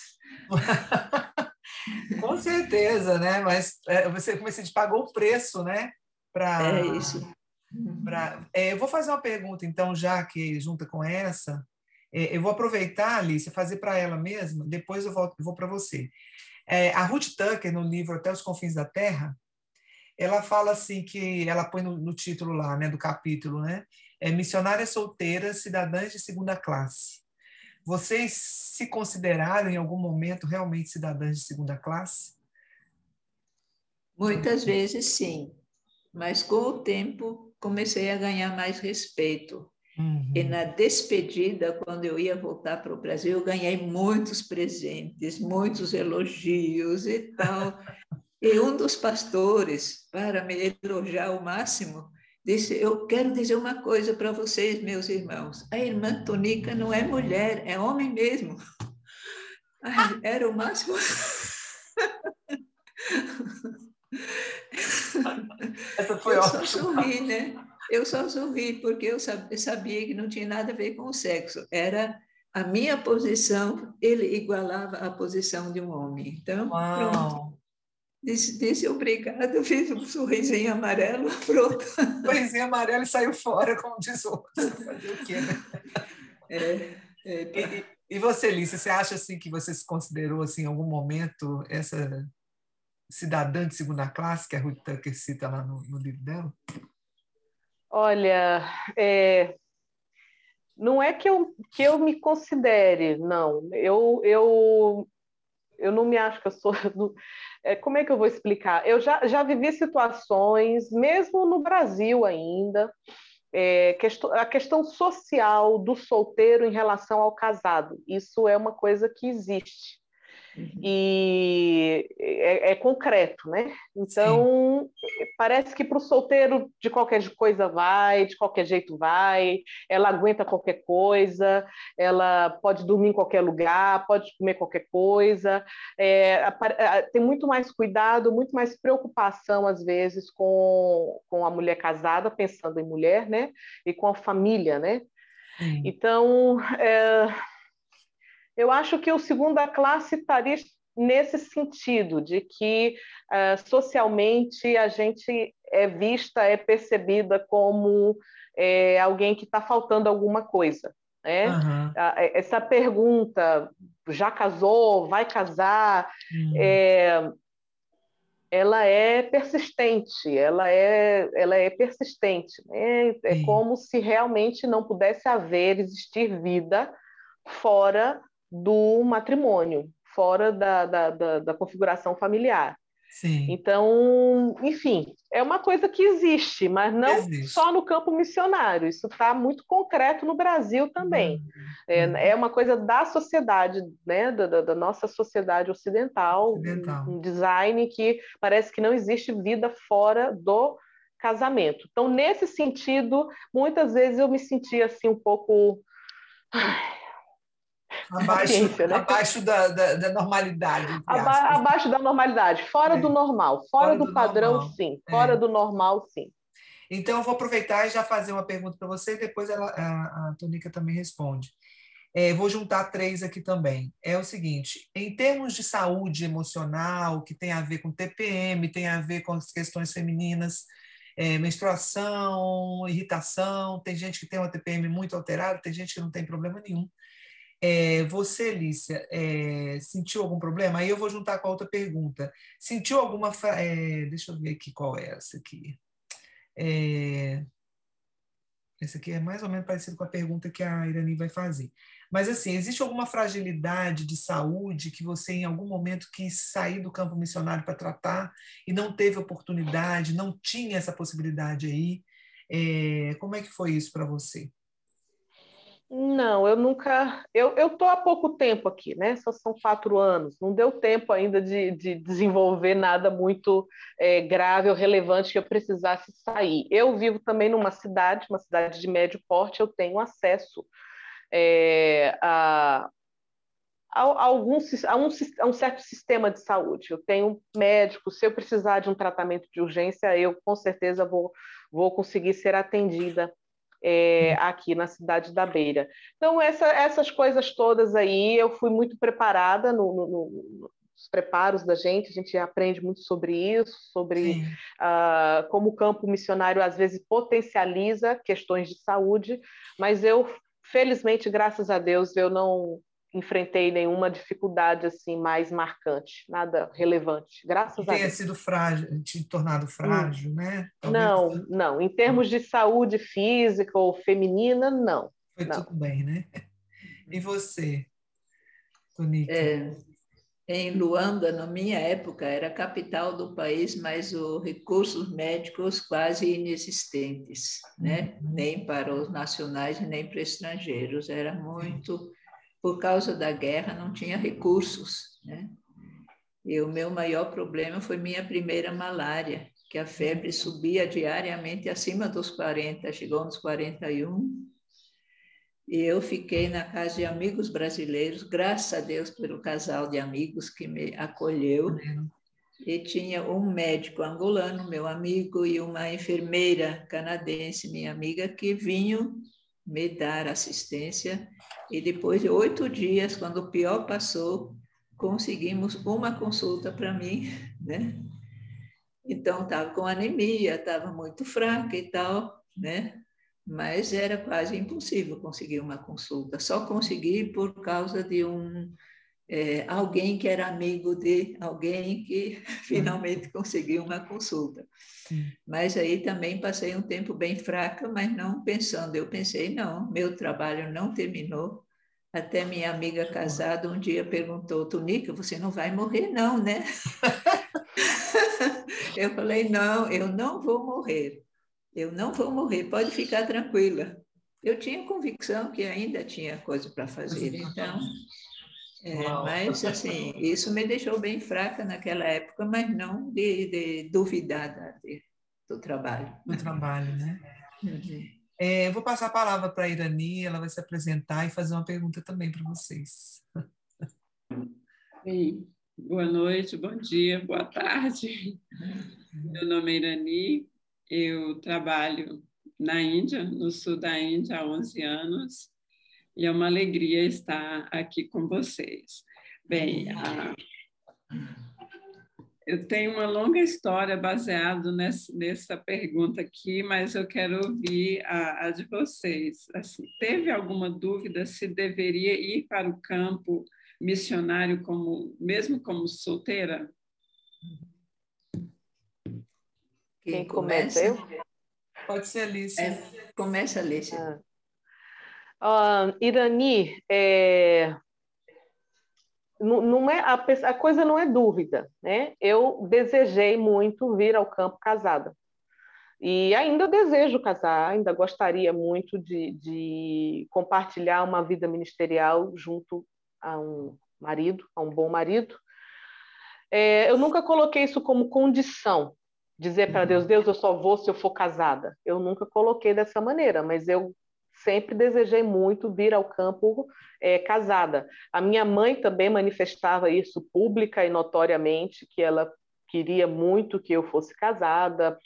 Com certeza, né? Mas é, você, como você disse, pagou o preço, né? Pra, É isso. pra- é, eu vou fazer uma pergunta, então, já que junta com essa. É, eu vou aproveitar, Alice, fazer para ela mesma, depois eu, volto, vou para você. É, a Ruth Tucker, no livro Até os Confins da Terra, ela fala assim que ela põe no, no título lá, né, do capítulo, né? É missionárias solteiras, cidadãs de segunda classe. Vocês se consideraram em algum momento realmente cidadãs de segunda classe? Muitas vezes sim, mas com o tempo comecei a ganhar mais respeito. Uhum. E na despedida, quando eu ia voltar para o Brasil, eu ganhei muitos presentes, muitos elogios e tal. E um dos pastores, para me elogiar ao máximo, disse: Eu quero dizer uma coisa para vocês, meus irmãos. A irmã Tonica não é mulher, é homem mesmo. Ai, era o máximo. Essa foi eu ótima. só sorri, né? Eu só sorri porque eu sabia que não tinha nada a ver com o sexo. Era a minha posição, ele igualava a posição de um homem. Então, pronto. Uau! Disse, disse obrigado, fiz um sorrisinho amarelo, pronto. Sorrisinho amarelo e saiu fora, como diz o outro. Fazer o quê, né? É, é, E, E você, Lícia, você acha assim que você se considerou assim, em algum momento essa cidadã de segunda classe que a Ruth Tucker cita lá no, no livro dela? Olha, é, não é que eu, que eu me considere, não. Eu, eu, eu não me acho que eu sou. É, como é que eu vou explicar? Eu já, já vivi situações, mesmo no Brasil ainda, é, a questão social do solteiro em relação ao casado. Isso é uma coisa que existe. Uhum. E é, é, concreto, né? Então, Sim. parece que para o solteiro de qualquer coisa vai, de qualquer jeito vai, ela aguenta qualquer coisa, ela pode dormir em qualquer lugar, pode comer qualquer coisa. É, tem muito mais cuidado, muito mais preocupação, às vezes, com, com a mulher casada, pensando em mulher, né? E com a família, né? Sim. Então, é, eu acho que o segunda classe estaria nesse sentido, de que uh, socialmente a gente é vista, é percebida como é, alguém que está faltando alguma coisa. Né? Uhum. Essa pergunta, já casou, vai casar, uhum. é, ela é persistente, ela é, ela é persistente. Né? É como se realmente não pudesse haver, existir vida fora do matrimônio, fora da, da, da, da configuração familiar. Sim. Então, enfim, é uma coisa que existe, mas não existe. só no campo missionário. Isso está muito concreto no Brasil também. Uhum. É, é, uma coisa da sociedade, né, da, da nossa sociedade ocidental, ocidental, um design que parece que não existe vida fora do casamento. Então, nesse sentido, muitas vezes eu me sentia assim um pouco Abaixo, né? abaixo da, da, da normalidade. Aba abaixo da normalidade, fora é. do normal, fora, fora do, do, padrão, normal. sim. É. Fora é. do normal, sim. Então, eu vou aproveitar e já fazer uma pergunta para você, e depois ela, a, a Tonica também responde. É, vou juntar três aqui também. É o seguinte: em termos de saúde emocional, que tem a ver com TPM, tem a ver com as questões femininas, é, menstruação, irritação, tem gente que tem uma TPM muito alterada, tem gente que não tem problema nenhum. É, você, Lícia, é, sentiu algum problema? Aí eu vou juntar com a outra pergunta. Sentiu alguma. É, deixa eu ver aqui qual é essa aqui. É, essa aqui é mais ou menos parecido com a pergunta que a Irani vai fazer. Mas, assim, existe alguma fragilidade de saúde que você, em algum momento, quis sair do campo missionário para tratar e não teve oportunidade, não tinha essa possibilidade aí? É, como é que foi isso para você? Não, eu nunca. Eu estou há pouco tempo aqui, né? Só são quatro anos. Não deu tempo ainda de, de desenvolver nada muito é, grave ou relevante que eu precisasse sair. Eu vivo também numa cidade, uma cidade de médio porte, eu tenho acesso é, a, a, a, algum, a, um, a um certo sistema de saúde. Eu tenho médico, se eu precisar de um tratamento de urgência, eu com certeza vou, vou conseguir ser atendida é, aqui na cidade da Beira. Então, essa, essas coisas todas aí, eu fui muito preparada no, no, no nos preparos da gente, a gente aprende muito sobre isso, sobre uh, como o campo missionário às vezes potencializa questões de saúde, mas eu, felizmente, graças a Deus, eu não enfrentei nenhuma dificuldade assim mais marcante, nada relevante, graças a Deus. Tenha sido frágil, te tornado frágil, hum. né? Talvez não, você... não. Em termos de saúde física ou feminina, não. Foi não. tudo bem, né? E você, Tonica? É, em Luanda, na minha época, era a capital do país, mas os recursos médicos quase inexistentes, né? Uhum. Nem para os nacionais nem para estrangeiros. Era muito por causa da guerra, não tinha recursos. Né? E o meu maior problema foi minha primeira malária, que a febre subia diariamente acima dos 40, chegou nos 41. E eu fiquei na casa de amigos brasileiros, graças a Deus pelo casal de amigos que me acolheu. E tinha um médico angolano, meu amigo, e uma enfermeira canadense, minha amiga, que vinham me dar assistência e depois de oito dias, quando o pior passou, conseguimos uma consulta para mim, né? Então, estava com anemia, estava muito fraca e tal, né? mas era quase impossível conseguir uma consulta. Só consegui por causa de um é, alguém que era amigo de alguém que finalmente conseguiu uma consulta. Mas aí também passei um tempo bem fraca, mas não pensando. Eu pensei, não, meu trabalho não terminou. Até minha amiga casada um dia perguntou, Tunica, você não vai morrer não, né? eu falei, não, eu não vou morrer. Eu não vou morrer, pode ficar tranquila. Eu tinha convicção que ainda tinha coisa para fazer, então é, mas, assim, isso me deixou bem fraca naquela época, mas não de, de duvidar de, do trabalho. Do trabalho, né? É, vou passar a palavra para a Irani, ela vai se apresentar e fazer uma pergunta também para vocês. Sim. Boa noite, bom dia, boa tarde. Meu nome é Irani, eu trabalho na Índia, no sul da Índia, há 11 anos e é uma alegria estar aqui com vocês. Bem, a... eu tenho uma longa história baseada nessa pergunta aqui, mas eu quero ouvir a, a de vocês. Assim, teve alguma dúvida se deveria ir para o campo missionário como mesmo como solteira? Quem começa? Eu? Pode ser Alice. É, começa, Alice. Ah. Uh, Irani, é, não, não é, a, a, coisa não é dúvida, né? Eu desejei muito vir ao campo casada. E ainda desejo casar, ainda gostaria muito de, de compartilhar uma vida ministerial junto a um marido, a um bom marido. É, eu nunca coloquei isso como condição, dizer para Deus, Deus, eu só vou se eu for casada. Eu nunca coloquei dessa maneira, mas eu sempre desejei muito vir ao campo é, casada. A minha mãe também manifestava isso pública e notoriamente, que ela queria muito que eu fosse casada.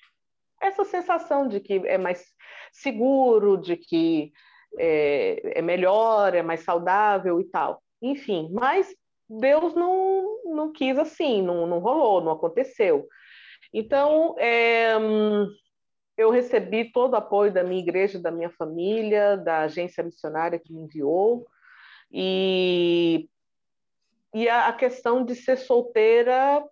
Essa sensação de que é mais seguro, de que é, é melhor, é mais saudável e tal. Enfim, mas Deus não, não quis assim, não, não rolou, não aconteceu. Então, é, eu recebi todo o apoio da minha igreja, da minha família, da agência missionária que me enviou. E, e a, a questão de ser solteira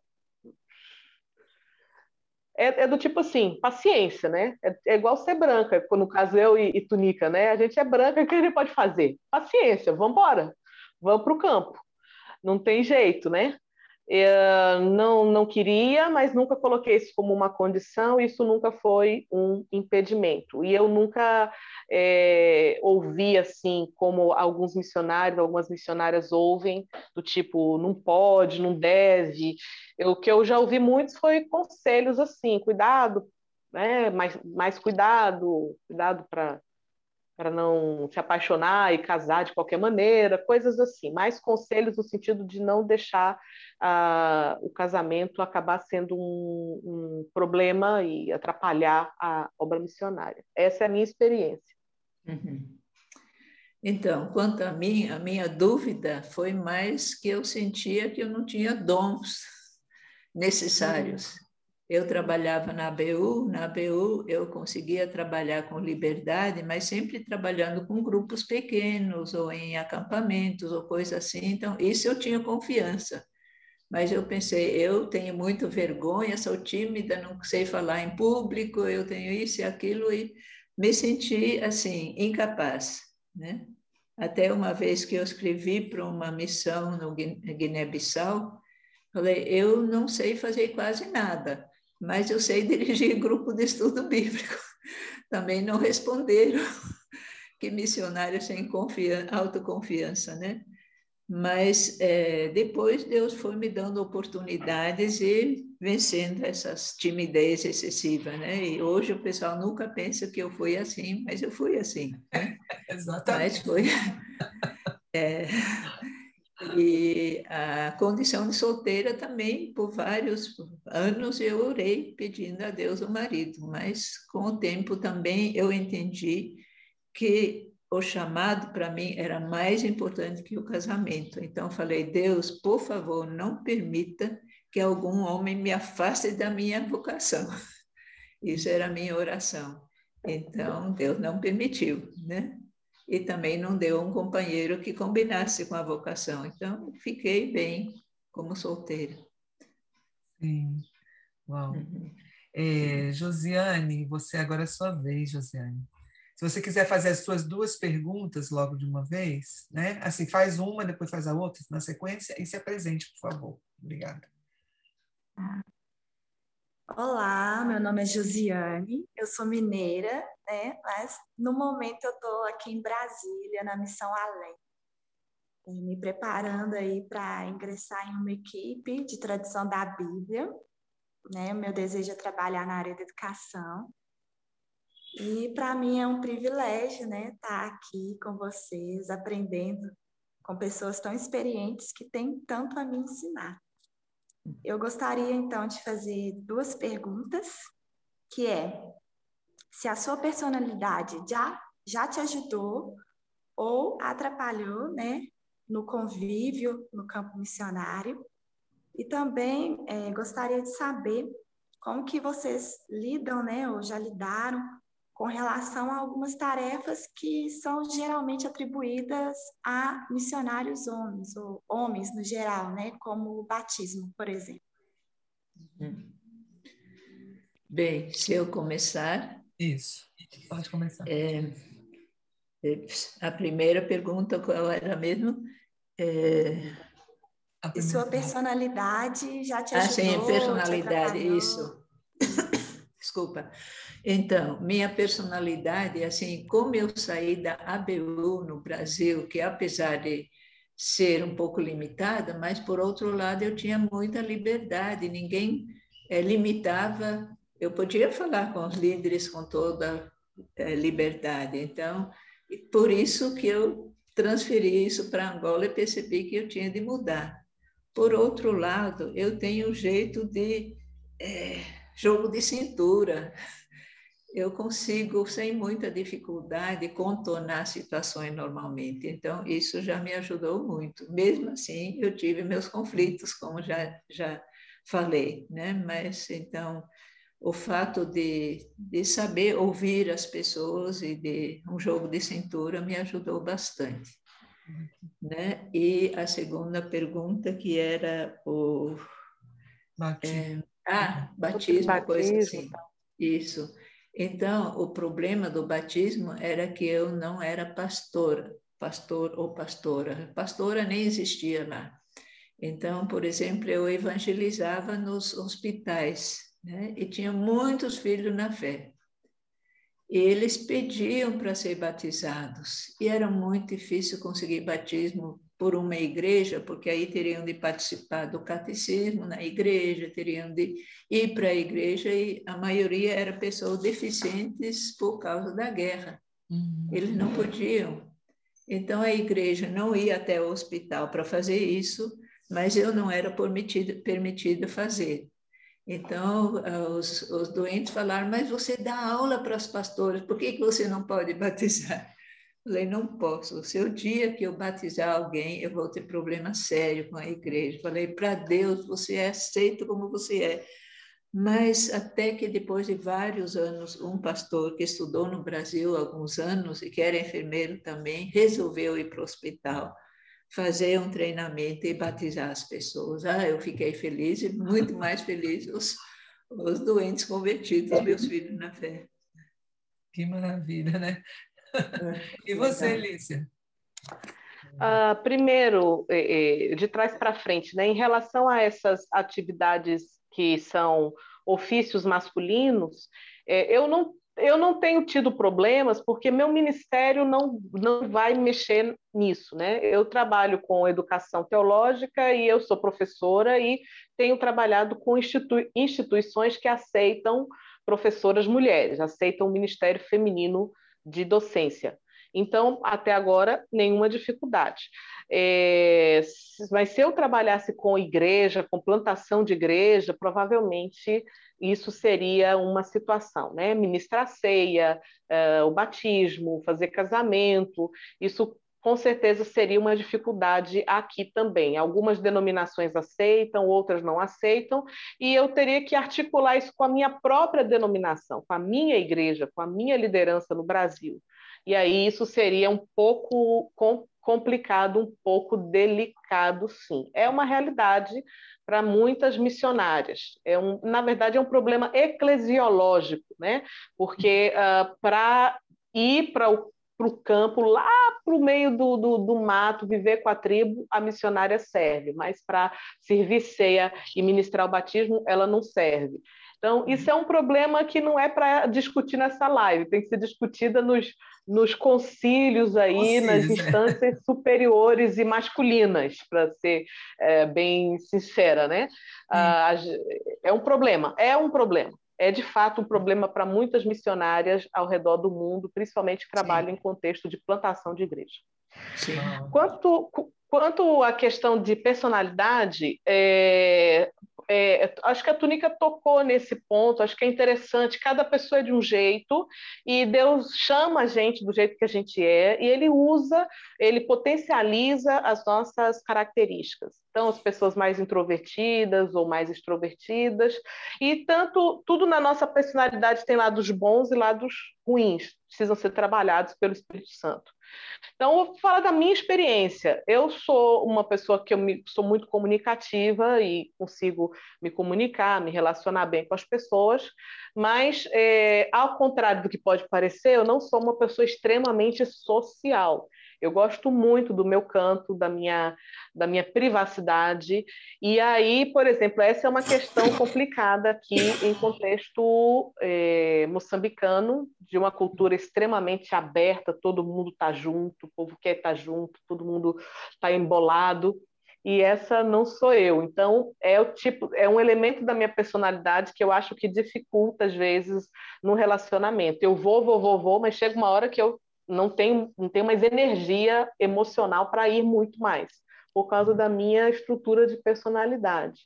é, é, do tipo assim, paciência, né? É, é, igual ser branca, no caso eu e, e Tunica, né? A gente é branca, o que a gente pode fazer? Paciência, vamos embora, vamos para o campo. Não tem jeito, né? Eu não, não queria, mas nunca coloquei isso como uma condição, isso nunca foi um impedimento. E eu nunca é, ouvi assim, como alguns missionários, algumas missionárias ouvem, do tipo, não pode, não deve. Eu, o que eu já ouvi muitos foi conselhos assim, cuidado, né, mais, mais cuidado, cuidado para para não se apaixonar e casar de qualquer maneira, coisas assim, mais conselhos no sentido de não deixar uh, o casamento acabar sendo um, um, problema e atrapalhar a obra missionária. Essa é a minha experiência. Uhum. Então, quanto a mim, a minha dúvida foi mais que eu sentia que eu não tinha dons necessários. Eu trabalhava na ABU, na ABU eu conseguia trabalhar com liberdade, mas sempre trabalhando com grupos pequenos, ou em acampamentos, ou coisa assim. Então, isso eu tinha confiança. Mas eu pensei, eu tenho muito vergonha, sou tímida, não sei falar em público, eu tenho isso e aquilo, e me senti, assim, incapaz, né? Até uma vez que eu escrevi para uma missão no Guiné-Bissau, falei, eu não sei fazer quase nada mas eu sei dirigir grupo de estudo bíblico. Também não responderam que missionário sem confiança, autoconfiança, né? Mas é, depois Deus foi me dando oportunidades e vencendo essas timidez excessiva, né? E hoje o pessoal nunca pensa que eu fui assim, mas eu fui assim. Né? Exatamente. Mas foi. É, e a condição de solteira também, por vários anos, eu orei pedindo a Deus o marido, mas com o tempo também eu entendi que o chamado para mim era mais importante que o casamento. Então falei, Deus, por favor, não permita que algum homem me afaste da minha vocação. Isso era a minha oração. Então, Deus não permitiu, né? E também não deu um companheiro que combinasse com a vocação. Então, fiquei bem como solteira. Sim. Uau. Uhum. É, Josiane, você agora é a sua vez, Josiane. Se você quiser fazer as suas duas perguntas logo de uma vez, né? Assim, faz uma, depois faz a outra na sequência e se apresente, por favor. Obrigada. Olá, meu nome é Josiane, eu sou mineira, né? Mas no momento eu estou aqui em Brasília, na Missão Além, me preparando aí para ingressar em uma equipe de tradução da Bíblia, né? O meu desejo é trabalhar na área da educação. E para mim é um privilégio, né, estar tá aqui com vocês, aprendendo com pessoas tão experientes que têm tanto a me ensinar. Eu gostaria então de fazer duas perguntas, que é se a sua personalidade já já te ajudou ou atrapalhou, né, no convívio no campo missionário. E também é, gostaria de saber como que vocês lidam, né, ou já lidaram com relação a algumas tarefas que são geralmente atribuídas a missionários homens, ou homens no geral, né? como o batismo, por exemplo. Uhum. Bem, se eu começar. Isso, pode começar. É, é a primeira pergunta, qual era mesmo? É, e sua personalidade já te ajudou? Ah, sim, personalidade, isso. Desculpa. Então, minha personalidade, assim, como eu saí da ABU no Brasil, que apesar de ser um pouco limitada, mas por outro lado eu tinha muita liberdade, ninguém é, limitava, eu podia falar com os líderes com toda é, liberdade. Então, por isso que eu transferi isso para Angola e percebi que eu tinha de mudar. Por outro lado, eu tenho um jeito de é, jogo de cintura eu consigo, sem muita dificuldade, contornar situações normalmente. Então, isso já me ajudou muito. Mesmo assim, eu tive meus conflitos, como já, já falei, né? Mas, então, o fato de, de saber ouvir as pessoas e de um jogo de cintura me ajudou bastante. Né? E a segunda pergunta, que era o... Batismo. É, ah, batismo, batismo, coisa assim. Isso. Então, o problema do batismo era que eu não era pastora, pastor ou pastora. Pastora nem existia lá. Então, por exemplo, eu evangelizava nos hospitais, né? E tinha muitos filhos na fé. E eles pediam para ser batizados. E era muito difícil conseguir batismo por uma igreja, porque aí teriam de participar do catecismo na igreja, teriam de ir para a igreja, e a maioria era pessoas deficientes por causa da guerra. Uhum. Eles não podiam. Então a igreja não ia até o hospital para fazer isso, mas eu não era permitido fazer. Então, os, os doentes falaram, mas você dá aula para os pastores, por que, que você não pode batizar? Falei, não posso. Se o dia que eu batizar alguém, eu vou ter problema sério com a igreja. Falei, para Deus, você é aceito como você é. Mas até que depois de vários anos, um pastor que estudou no Brasil há alguns anos e que era enfermeiro também, resolveu ir para o hospital, fazer um treinamento e batizar as pessoas. Ah, eu fiquei feliz e muito mais feliz os, os doentes convertidos, meus filhos na fé. Que maravilha, né? e você, Lícia? Uh, primeiro, de trás para frente, né, em relação a essas atividades que são ofícios masculinos, é, eu não eu não tenho tido problemas porque meu ministério não, não vai mexer nisso, né? Eu trabalho com educação teológica e eu sou professora e tenho trabalhado com institui instituições que aceitam professoras mulheres, aceitam o ministério feminino de docência. Então, até agora, nenhuma dificuldade. É, mas se eu trabalhasse com igreja, com plantação de igreja, provavelmente isso seria uma situação, né? Ministrar ceia, uh, o batismo, fazer casamento, isso com certeza seria uma dificuldade aqui também. Algumas denominações aceitam, outras não aceitam, e eu teria que articular isso com a minha própria denominação, com a minha igreja, com a minha liderança no Brasil. E aí isso seria um pouco complicado, um pouco delicado, sim. É uma realidade para muitas missionárias. É um, na verdade, é um problema eclesiológico, né? Porque uh, para ir para o para o campo, lá para o meio do, do, do, mato, viver com a tribo, a missionária serve, mas para servir ceia e ministrar o batismo, ela não serve. Então, isso é um problema que não é para discutir nessa live, tem que ser discutida nos, nos concílios aí, Concílios, nas é. instâncias superiores e masculinas, para ser é, bem sincera, né? Ah, é um problema, é um problema é de fato um problema para muitas missionárias ao redor do mundo, principalmente que trabalham Sim. em contexto de plantação de igreja. Sim. Quanto, quanto à questão de personalidade, é, é, acho que a Túnica tocou nesse ponto, acho que é interessante, cada pessoa é de um jeito, e Deus chama a gente do jeito que a gente é, e Ele usa, Ele potencializa as nossas características. Então, as pessoas mais introvertidas ou mais extrovertidas, e tanto, tudo na nossa personalidade tem lados bons e lados ruins, precisam ser trabalhados pelo Espírito Santo. Então, vou falar da minha experiência. Eu sou uma pessoa que eu me, sou muito comunicativa e consigo me comunicar, me relacionar bem com as pessoas, mas, é, ao contrário do que pode parecer, eu não sou uma pessoa extremamente social. Eu gosto muito do meu canto, da minha, da minha privacidade. E aí, por exemplo, essa é uma questão complicada aqui em contexto é, moçambicano, de uma cultura extremamente aberta, todo mundo está junto, o povo quer estar tá junto, todo mundo está embolado e essa não sou eu. Então é o tipo, é um elemento da minha personalidade que eu acho que dificulta às vezes no relacionamento. Eu vou, vou, vou, vou, mas chega uma hora que eu não tenho, não tenho mais energia emocional para ir muito mais, por causa da minha estrutura de personalidade.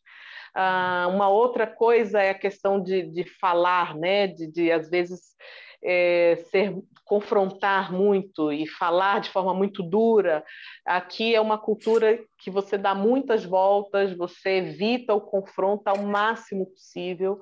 Ah, uma outra coisa é a questão de, de falar, né? de, de às vezes é, ser confrontar muito e falar de forma muito dura. Aqui é uma cultura que você dá muitas voltas, você evita o confronto ao máximo possível.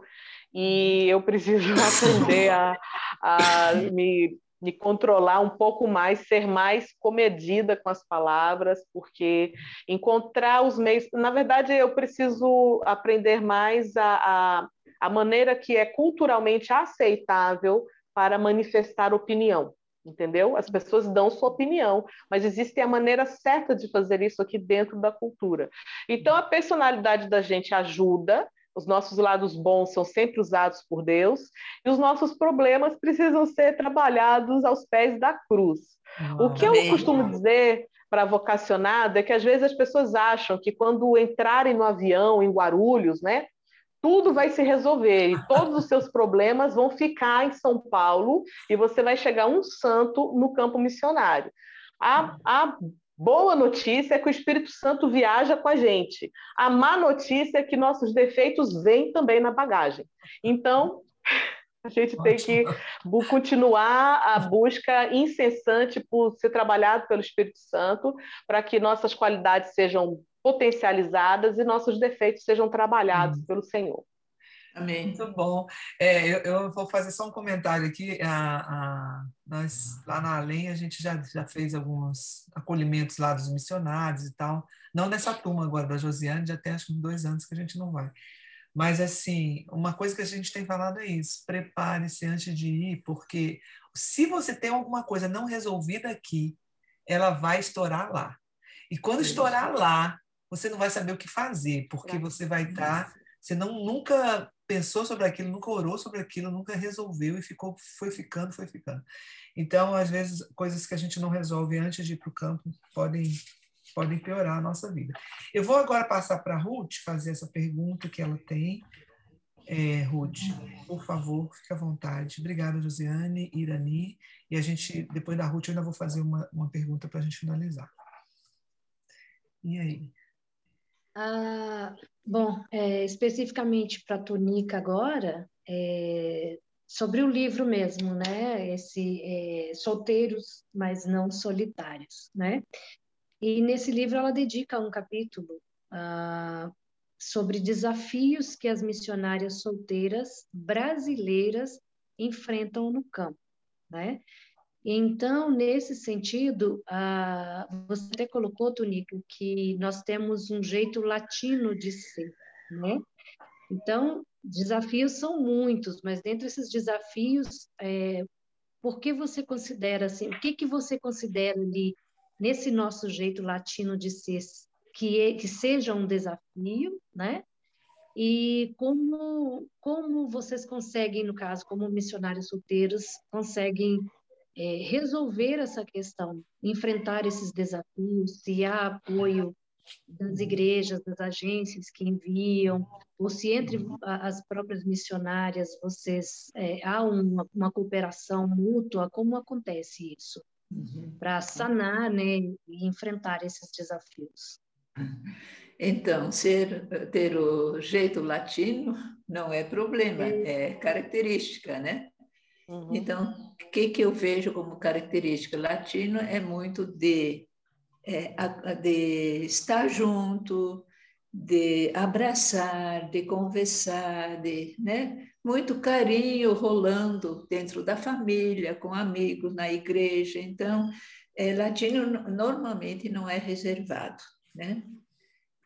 E eu preciso aprender a, a me me controlar um pouco mais, ser mais comedida com as palavras, porque encontrar os meios. Na verdade, eu preciso aprender mais a, a, a maneira que é culturalmente aceitável para manifestar opinião. Entendeu? As pessoas dão sua opinião, mas existe a maneira certa de fazer isso aqui dentro da cultura. Então, a personalidade da gente ajuda, os nossos lados bons são sempre usados por Deus e os nossos problemas precisam ser trabalhados aos pés da cruz. Ah, o que eu costumo dizer para vocacionado é que às vezes as pessoas acham que quando entrarem no avião em Guarulhos, né, tudo vai se resolver e todos os seus problemas vão ficar em São Paulo e você vai chegar um santo no campo missionário. A, a Boa notícia é que o Espírito Santo viaja com a gente. A má notícia é que nossos defeitos vêm também na bagagem. Então, a gente tem que continuar a busca incessante por ser trabalhado pelo Espírito Santo para que nossas qualidades sejam potencializadas e nossos defeitos sejam trabalhados hum. pelo Senhor. Amém. Muito bom. É, eu, eu, vou fazer só um comentário aqui. A, a, nós, lá na Além, a gente já, já fez alguns acolhimentos lá dos missionários e tal. Não nessa turma agora da Josiane, já tem acho que dois anos que a gente não vai. Mas, assim, uma coisa que a gente tem falado é isso: prepare-se antes de ir, porque se você tem alguma coisa não resolvida aqui, ela vai estourar lá. E quando estourar lá, você não vai saber o que fazer, porque você vai estar. Tá, você não, nunca pensou sobre aquilo, nunca orou sobre aquilo, nunca resolveu e ficou, foi ficando, foi ficando. Então, às vezes, coisas que a gente não resolve antes de ir para o campo podem, podem piorar a nossa vida. Eu vou agora passar para a Ruth fazer essa pergunta que ela tem. É, Ruth, por favor, fique à vontade. Obrigada, Josiane, Irani. E a gente, depois da Ruth, eu ainda vou fazer uma, uma pergunta para a gente finalizar. E aí? Ah, bom, é, especificamente para a túnica agora, é, sobre o livro mesmo, né? Esse é, solteiros, mas não solitários, né? E nesse livro ela dedica um capítulo uh, sobre desafios que as missionárias solteiras brasileiras enfrentam no campo, né? Então, nesse sentido, você até colocou, Tonico, que nós temos um jeito latino de ser, né? Então, desafios são muitos, mas dentre esses desafios, é, por que você considera assim, o que que você considera ali nesse nosso jeito latino de ser que, é, que seja um desafio, né? E como como vocês conseguem, no caso, como missionários solteiros, conseguem é, resolver essa questão, enfrentar esses desafios, se há apoio das igrejas, das agências que enviam, ou se entre as próprias missionárias vocês é, há uma, uma, cooperação mútua, como acontece isso? Uhum. Para sanar né, e enfrentar esses desafios. Então, ser, ter o jeito latino não é problema, é, é característica, né? Uhum. Então, o que, que eu vejo como característica? Latino é muito de, é, de estar junto, de abraçar, de conversar, de, né? muito carinho rolando dentro da família, com amigos, na igreja. Então, é, latino normalmente não é reservado. Né?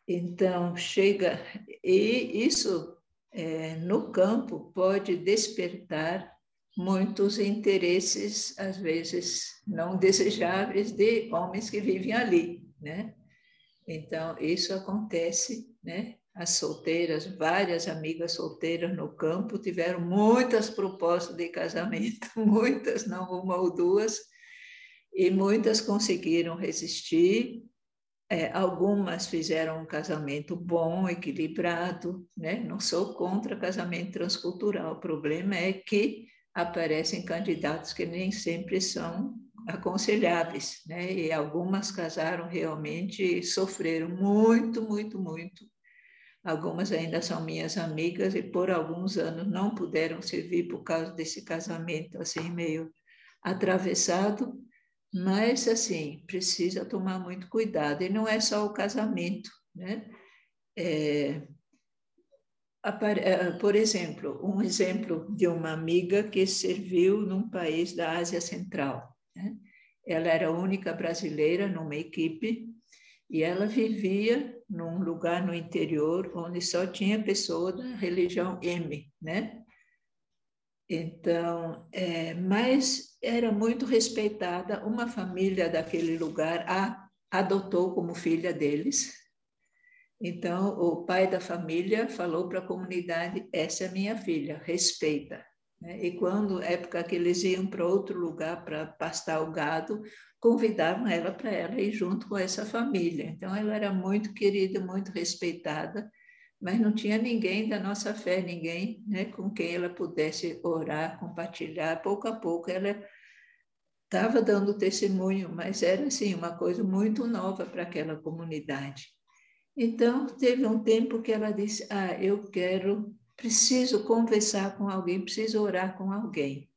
Então, chega, e isso é, no campo pode despertar muitos interesses, às vezes não desejáveis, de homens que vivem ali, né? Então, isso acontece, né? As solteiras, várias amigas solteiras no campo tiveram muitas propostas de casamento, muitas, não uma ou duas, e muitas conseguiram resistir. É, algumas fizeram um casamento bom, equilibrado, né? Não sou contra casamento transcultural. O problema é que aparecem candidatos que nem sempre são aconselháveis, né? E algumas casaram realmente sofreram muito, muito, muito. Algumas ainda são minhas amigas e por alguns anos não puderam servir por causa desse casamento assim meio atravessado, mas assim precisa tomar muito cuidado e não é só o casamento, né? É, por exemplo, um exemplo de uma amiga que serviu num país da Ásia Central. Né? Ela era a única brasileira numa equipe e ela vivia num lugar no interior onde só tinha pessoa da religião M, né? Então, é, mas era muito respeitada. Uma família daquele lugar a adotou como filha deles então, o pai da família falou para a comunidade: essa é minha filha, respeita. Né? E quando, época que eles iam para outro lugar para pastar o gado, convidavam ela para ela ir junto com essa família. Então, ela era muito querida, muito respeitada, mas não tinha ninguém da nossa fé, ninguém né, com quem ela pudesse orar, compartilhar. Pouco a pouco, ela estava dando testemunho, mas era assim uma coisa muito nova para aquela comunidade. Então, teve um tempo que ela disse: Ah, eu quero, preciso conversar com alguém, preciso orar com alguém.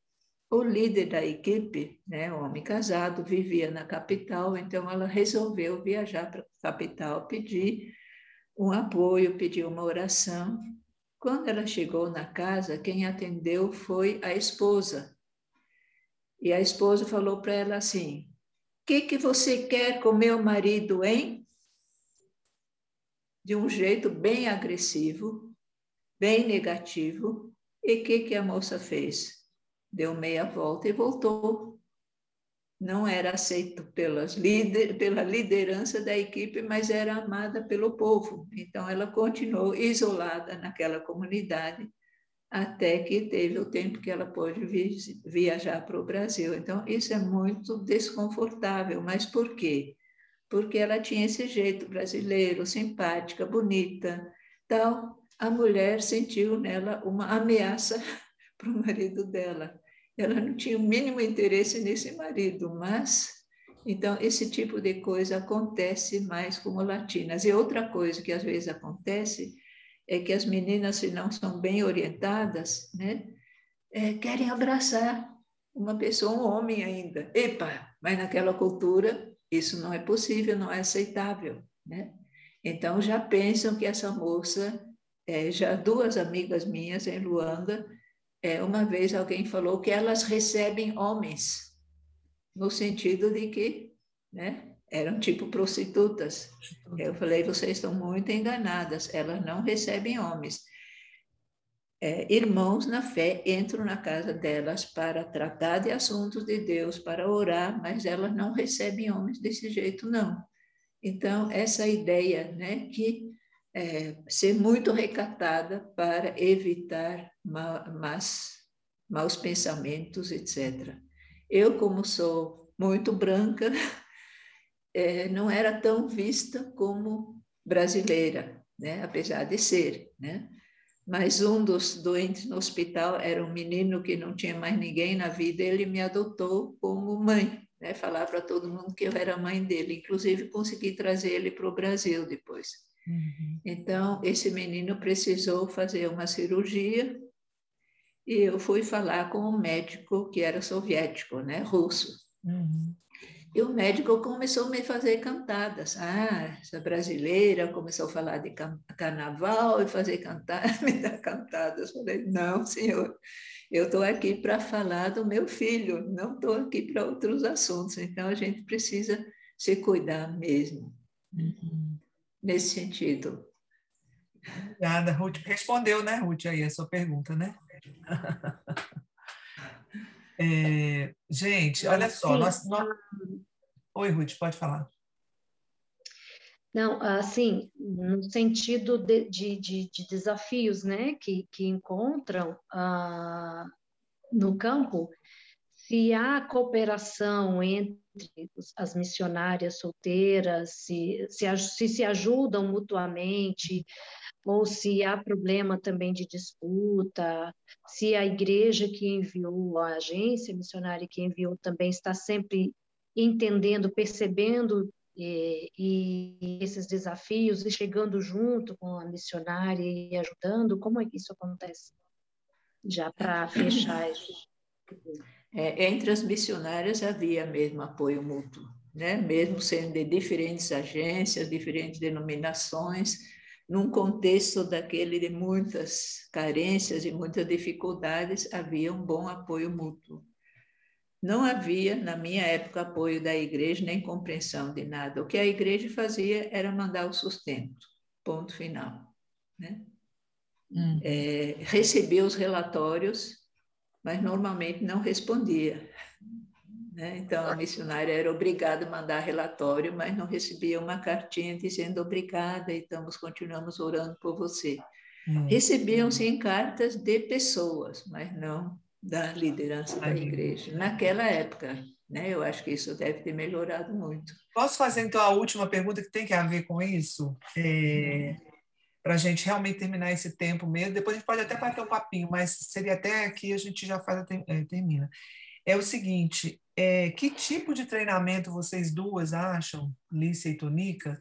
O líder da equipe, né, um homem casado, vivia na capital, então ela resolveu viajar para a capital, pedir um apoio, pedir uma oração. Quando ela chegou na casa, quem atendeu foi a esposa. E a esposa falou para ela assim: O que, que você quer com meu marido, hein? De um jeito bem agressivo, bem negativo. E o que, que a moça fez? Deu meia volta e voltou. Não era aceito pelas lider, pela liderança da equipe, mas era amada pelo povo. Então, ela continuou isolada naquela comunidade até que teve o tempo que ela pôde viajar para o Brasil. Então, isso é muito desconfortável. Mas por quê? Porque ela tinha esse jeito brasileiro, simpática, bonita. Então, a mulher sentiu nela uma ameaça para o marido dela. Ela não tinha o mínimo interesse nesse marido, mas então esse tipo de coisa acontece mais como latinas. E outra coisa que às vezes acontece é que as meninas, se não são bem orientadas, né, é, querem abraçar uma pessoa, um homem ainda. Epa, mas naquela cultura isso não é possível, não é aceitável, né? Então já pensam que essa moça, é, já duas amigas minhas em Luanda, é, uma vez alguém falou que elas recebem homens, no sentido de que, né? Eram tipo prostitutas. Eu falei, vocês estão muito enganadas, elas não recebem homens é, irmãos na fé entram na casa delas para tratar de assuntos de Deus, para orar, mas elas não recebem homens desse jeito, não. Então, essa ideia, né, que é, ser muito recatada para evitar ma mas, maus pensamentos, etc. Eu, como sou muito branca, é, não era tão vista como brasileira, né, apesar de ser, né? Mas um dos doentes no hospital era um menino que não tinha mais ninguém na vida, ele me adotou como mãe, né? falar para todo mundo que eu era mãe dele, inclusive consegui trazer ele para o Brasil depois. Uhum. Então, esse menino precisou fazer uma cirurgia e eu fui falar com um médico que era soviético, né, russo. Uhum. E o médico começou a me fazer cantadas. Ah, essa brasileira começou a falar de carnaval e fazer cantadas, me dar cantadas. Falei, não, senhor, eu estou aqui para falar do meu filho, não estou aqui para outros assuntos. Então, a gente precisa se cuidar mesmo, uhum. nesse sentido. Obrigada, Ruth. Respondeu, né, Ruth, aí a sua pergunta, né? É, gente, olha só, nós, nós... Oi, Ruth, pode falar. Não, assim, no sentido de, de, de, de desafios né, que, que encontram ah, no campo, se há cooperação entre as missionárias solteiras, se se, se, se ajudam mutuamente, ou se há problema também de disputa, se a igreja que enviou, a agência missionária que enviou também está sempre entendendo, percebendo e, e, esses desafios e chegando junto com a missionária e ajudando, como é que isso acontece? Já para fechar isso. É, entre as missionárias havia mesmo apoio mútuo, né? mesmo sendo de diferentes agências, diferentes denominações, num contexto daquele de muitas carências e muitas dificuldades, havia um bom apoio mútuo. Não havia, na minha época, apoio da igreja, nem compreensão de nada. O que a igreja fazia era mandar o sustento, ponto final. Né? Hum. É, recebia os relatórios, mas normalmente não respondia. Né? Então, a missionária era obrigada a mandar relatório, mas não recebia uma cartinha dizendo obrigada e estamos, continuamos orando por você. Hum. Recebiam-se cartas de pessoas, mas não da liderança da igreja. Naquela época, né? eu acho que isso deve ter melhorado muito. Posso fazer, então, a última pergunta que tem que a ver com isso? É, Para a gente realmente terminar esse tempo mesmo. Depois a gente pode até bater um papinho, mas seria até aqui a gente já faz, é, termina. É o seguinte, é, que tipo de treinamento vocês duas acham, Lícia e Tonica,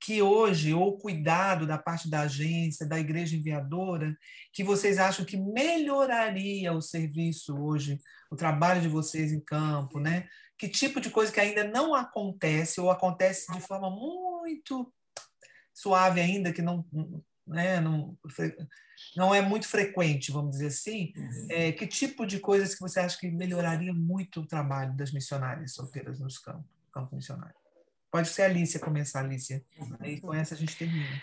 que hoje, ou cuidado da parte da agência, da igreja enviadora, que vocês acham que melhoraria o serviço hoje, o trabalho de vocês em campo, né? Que tipo de coisa que ainda não acontece, ou acontece de forma muito suave ainda, que não, né, não, não é muito frequente, vamos dizer assim, uhum. é, que tipo de coisas que você acha que melhoraria muito o trabalho das missionárias solteiras nos campos, campo missionário? Pode ser a Alicia começar, Alicia. Aí com essa a gente termina.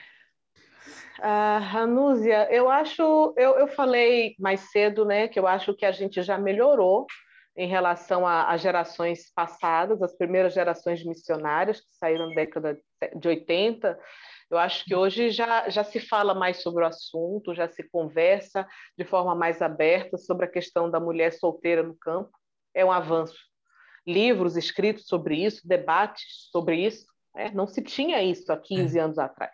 Uh, Ranúzia, eu acho, eu, eu falei mais cedo, né, que eu acho que a gente já melhorou em relação às gerações passadas, as primeiras gerações de missionárias que saíram na década de 80, eu acho que hoje já, já se fala mais sobre o assunto, já se conversa de forma mais aberta sobre a questão da mulher solteira no campo. É um avanço. Livros escritos sobre isso, debates sobre isso. Né? Não se tinha isso há 15 é. anos atrás.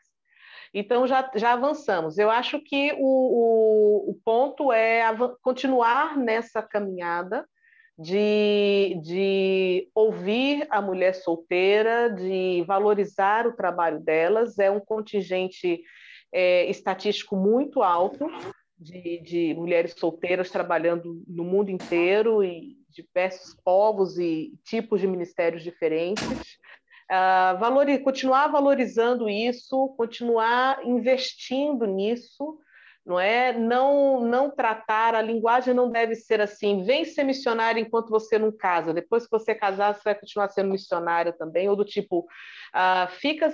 Então, já, já avançamos. Eu acho que o, o, o ponto é continuar nessa caminhada de, de ouvir a mulher solteira, de valorizar o trabalho delas. É um contingente é, estatístico muito alto, de, de mulheres solteiras trabalhando no mundo inteiro e diversos povos e tipos de ministérios diferentes. Uh, valor, continuar valorizando isso, continuar investindo nisso, não é? Não, não tratar a linguagem não deve ser assim. Vem ser missionário enquanto você não casa. Depois que você casar, você vai continuar sendo missionária também. Ou do tipo, uh, fica,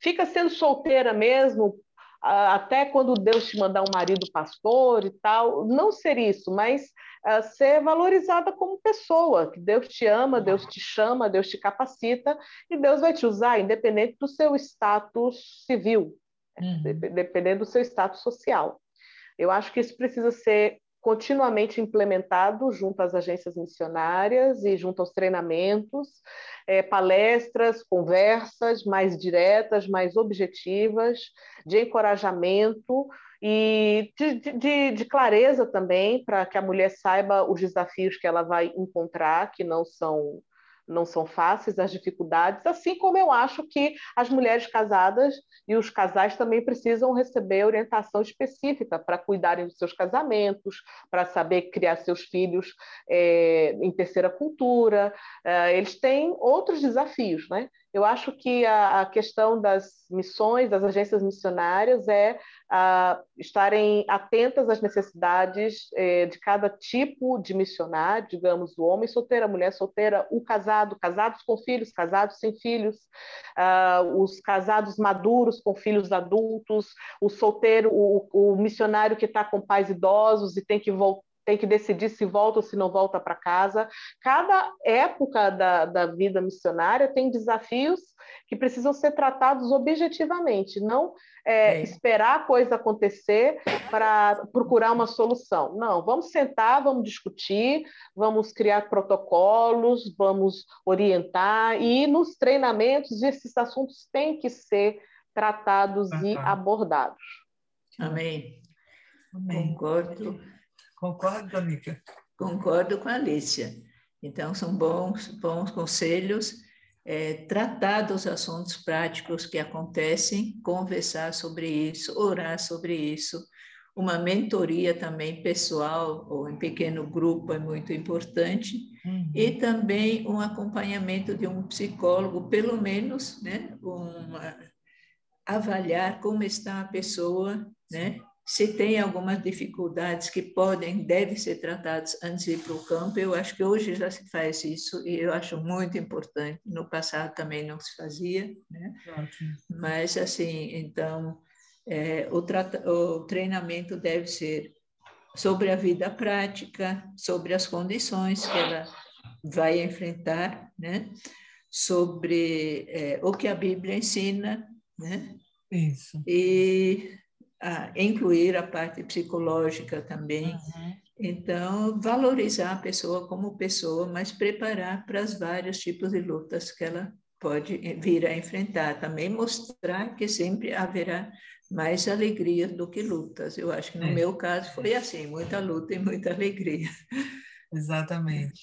fica sendo solteira mesmo até quando Deus te mandar um marido pastor e tal, não ser isso, mas uh, ser valorizada como pessoa, que Deus te ama, Deus te chama, Deus te capacita e Deus vai te usar, independente do seu status civil, uhum. dependendo do seu status social. Eu acho que isso precisa ser continuamente implementado junto às agências missionárias e junto aos treinamentos, é, palestras, conversas mais diretas, mais objetivas, de encorajamento e de, de, de clareza também, para que a mulher saiba os desafios que ela vai encontrar, que não são não são fáceis as dificuldades, assim como eu acho que as mulheres casadas e os casais também precisam receber orientação específica para cuidarem dos seus casamentos, para saber criar seus filhos é, em terceira cultura. É, eles têm outros desafios, né? Eu acho que a, a questão das missões, das agências missionárias, é a, estarem atentas às necessidades é, de cada tipo de missionário, digamos, o homem solteiro, a mulher solteira, o casado, casados com filhos, casados sem filhos, uh, os casados maduros com filhos adultos, o solteiro, o, o missionário que está com pais idosos e tem que voltar tem que decidir se volta ou se não volta para casa. Cada época da, da vida missionária tem desafios que precisam ser tratados objetivamente, não é, é. esperar a coisa acontecer para procurar uma solução. Não, vamos sentar, vamos discutir, vamos criar protocolos, vamos orientar, e nos treinamentos esses assuntos têm que ser tratados ah, e abordados. Amém. Amém. Concordo. Concordo, Danica? Concordo com a Alicia. Então, são bons, bons conselhos, é, tratar dos assuntos práticos que acontecem, conversar sobre isso, orar sobre isso. Uma mentoria também pessoal ou em pequeno grupo é muito importante. Uhum. E também um acompanhamento de um psicólogo, pelo menos, né, uma, avaliar como está a pessoa, né, se tem algumas dificuldades que podem, devem ser tratadas antes de ir para o campo, eu acho que hoje já se faz isso e eu acho muito importante. No passado também não se fazia, né? Mas, assim, então, é, o, o treinamento deve ser sobre a vida prática, sobre as condições que ela vai enfrentar, né? Sobre é, o que a Bíblia ensina, né? Isso. E a incluir a parte psicológica também. Uhum. Então, valorizar a pessoa como pessoa, mas preparar para os vários tipos de lutas que ela pode vir a enfrentar. Também mostrar que sempre haverá mais alegria do que lutas. Eu acho que no é. meu caso foi assim, muita luta e muita alegria. Exatamente.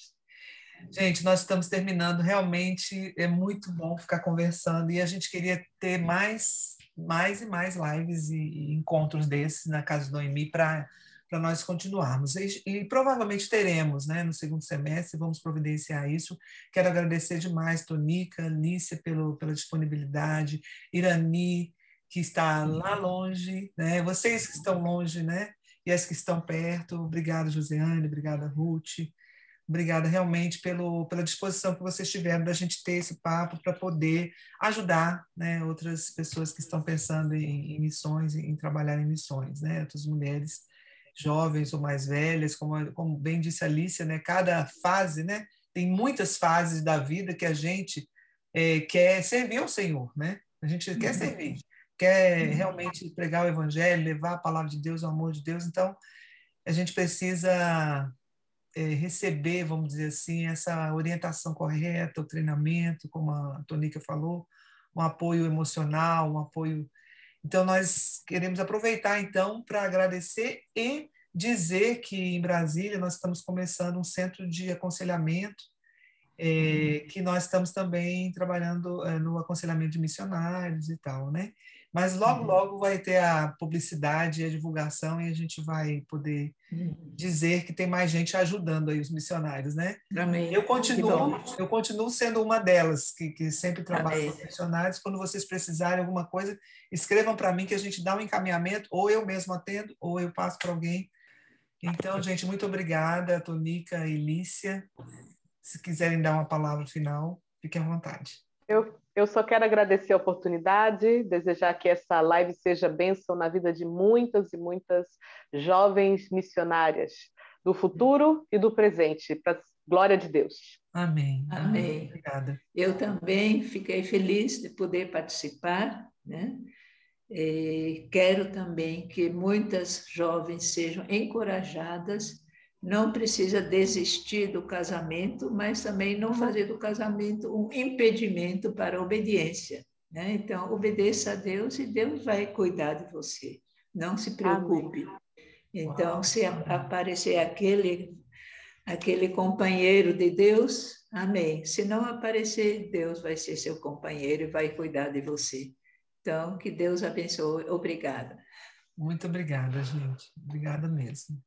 Gente, nós estamos terminando. Realmente é muito bom ficar conversando e a gente queria ter mais mais e mais lives e, e encontros desses na Casa do Noemi para para nós continuarmos. E, e, provavelmente teremos, né, no segundo semestre, vamos providenciar isso. Quero agradecer demais, Tonica, Lícia, pelo, pela disponibilidade, Irani, que está lá longe, né, vocês que estão longe, né, e as que estão perto. Obrigada, Josiane, obrigada, Ruth. Obrigada realmente pelo, pela disposição que vocês tiveram da gente ter esse papo para poder ajudar né, outras pessoas que estão pensando em, em missões, em, trabalhar em missões, né, outras mulheres jovens ou mais velhas, como, como bem disse a Alicia, né, cada fase, né, tem muitas fases da vida que a gente é, quer servir ao Senhor, né? A gente uhum. quer servir, quer realmente pregar o Evangelho, levar a palavra de Deus, o amor de Deus. Então, a gente precisa é, receber, vamos dizer assim, essa orientação correta, o treinamento, como a Tonica falou, um apoio emocional, um apoio. Então, nós queremos aproveitar, então, para agradecer e dizer que em Brasília nós estamos começando um centro de aconselhamento é, que nós estamos também trabalhando é, no aconselhamento de missionários e tal, né? Mas logo, uhum. logo vai ter a publicidade e a divulgação e a gente vai poder uhum. dizer que tem mais gente ajudando aí os missionários, né? Amém. Eu continuo, eu continuo sendo uma delas que, que sempre trabalha com missionários. Quando vocês precisarem alguma coisa, escrevam para mim que a gente dá um encaminhamento, ou eu mesmo atendo, ou eu passo para alguém. Então, gente, muito obrigada, Tonica e Lícia. Se quiserem dar uma palavra final, fiquem à vontade. Eu eu só quero agradecer a oportunidade, desejar que essa live seja bênção na vida de muitas e muitas jovens missionárias do futuro e do presente, para glória de Deus. Amém. Amém. Obrigada. Eu também fiquei feliz de poder participar, né? E quero também que muitas jovens sejam encorajadas não precisa desistir do casamento, mas também não fazer do casamento um impedimento para a obediência. Né? Então, obedeça a Deus e Deus vai cuidar de você. Não se preocupe. Amém. Então, se aparecer aquele aquele companheiro de Deus, amém. Se não aparecer, Deus vai ser seu companheiro e vai cuidar de você. Então, que Deus abençoe. Obrigada. Muito obrigada, gente. Obrigada mesmo.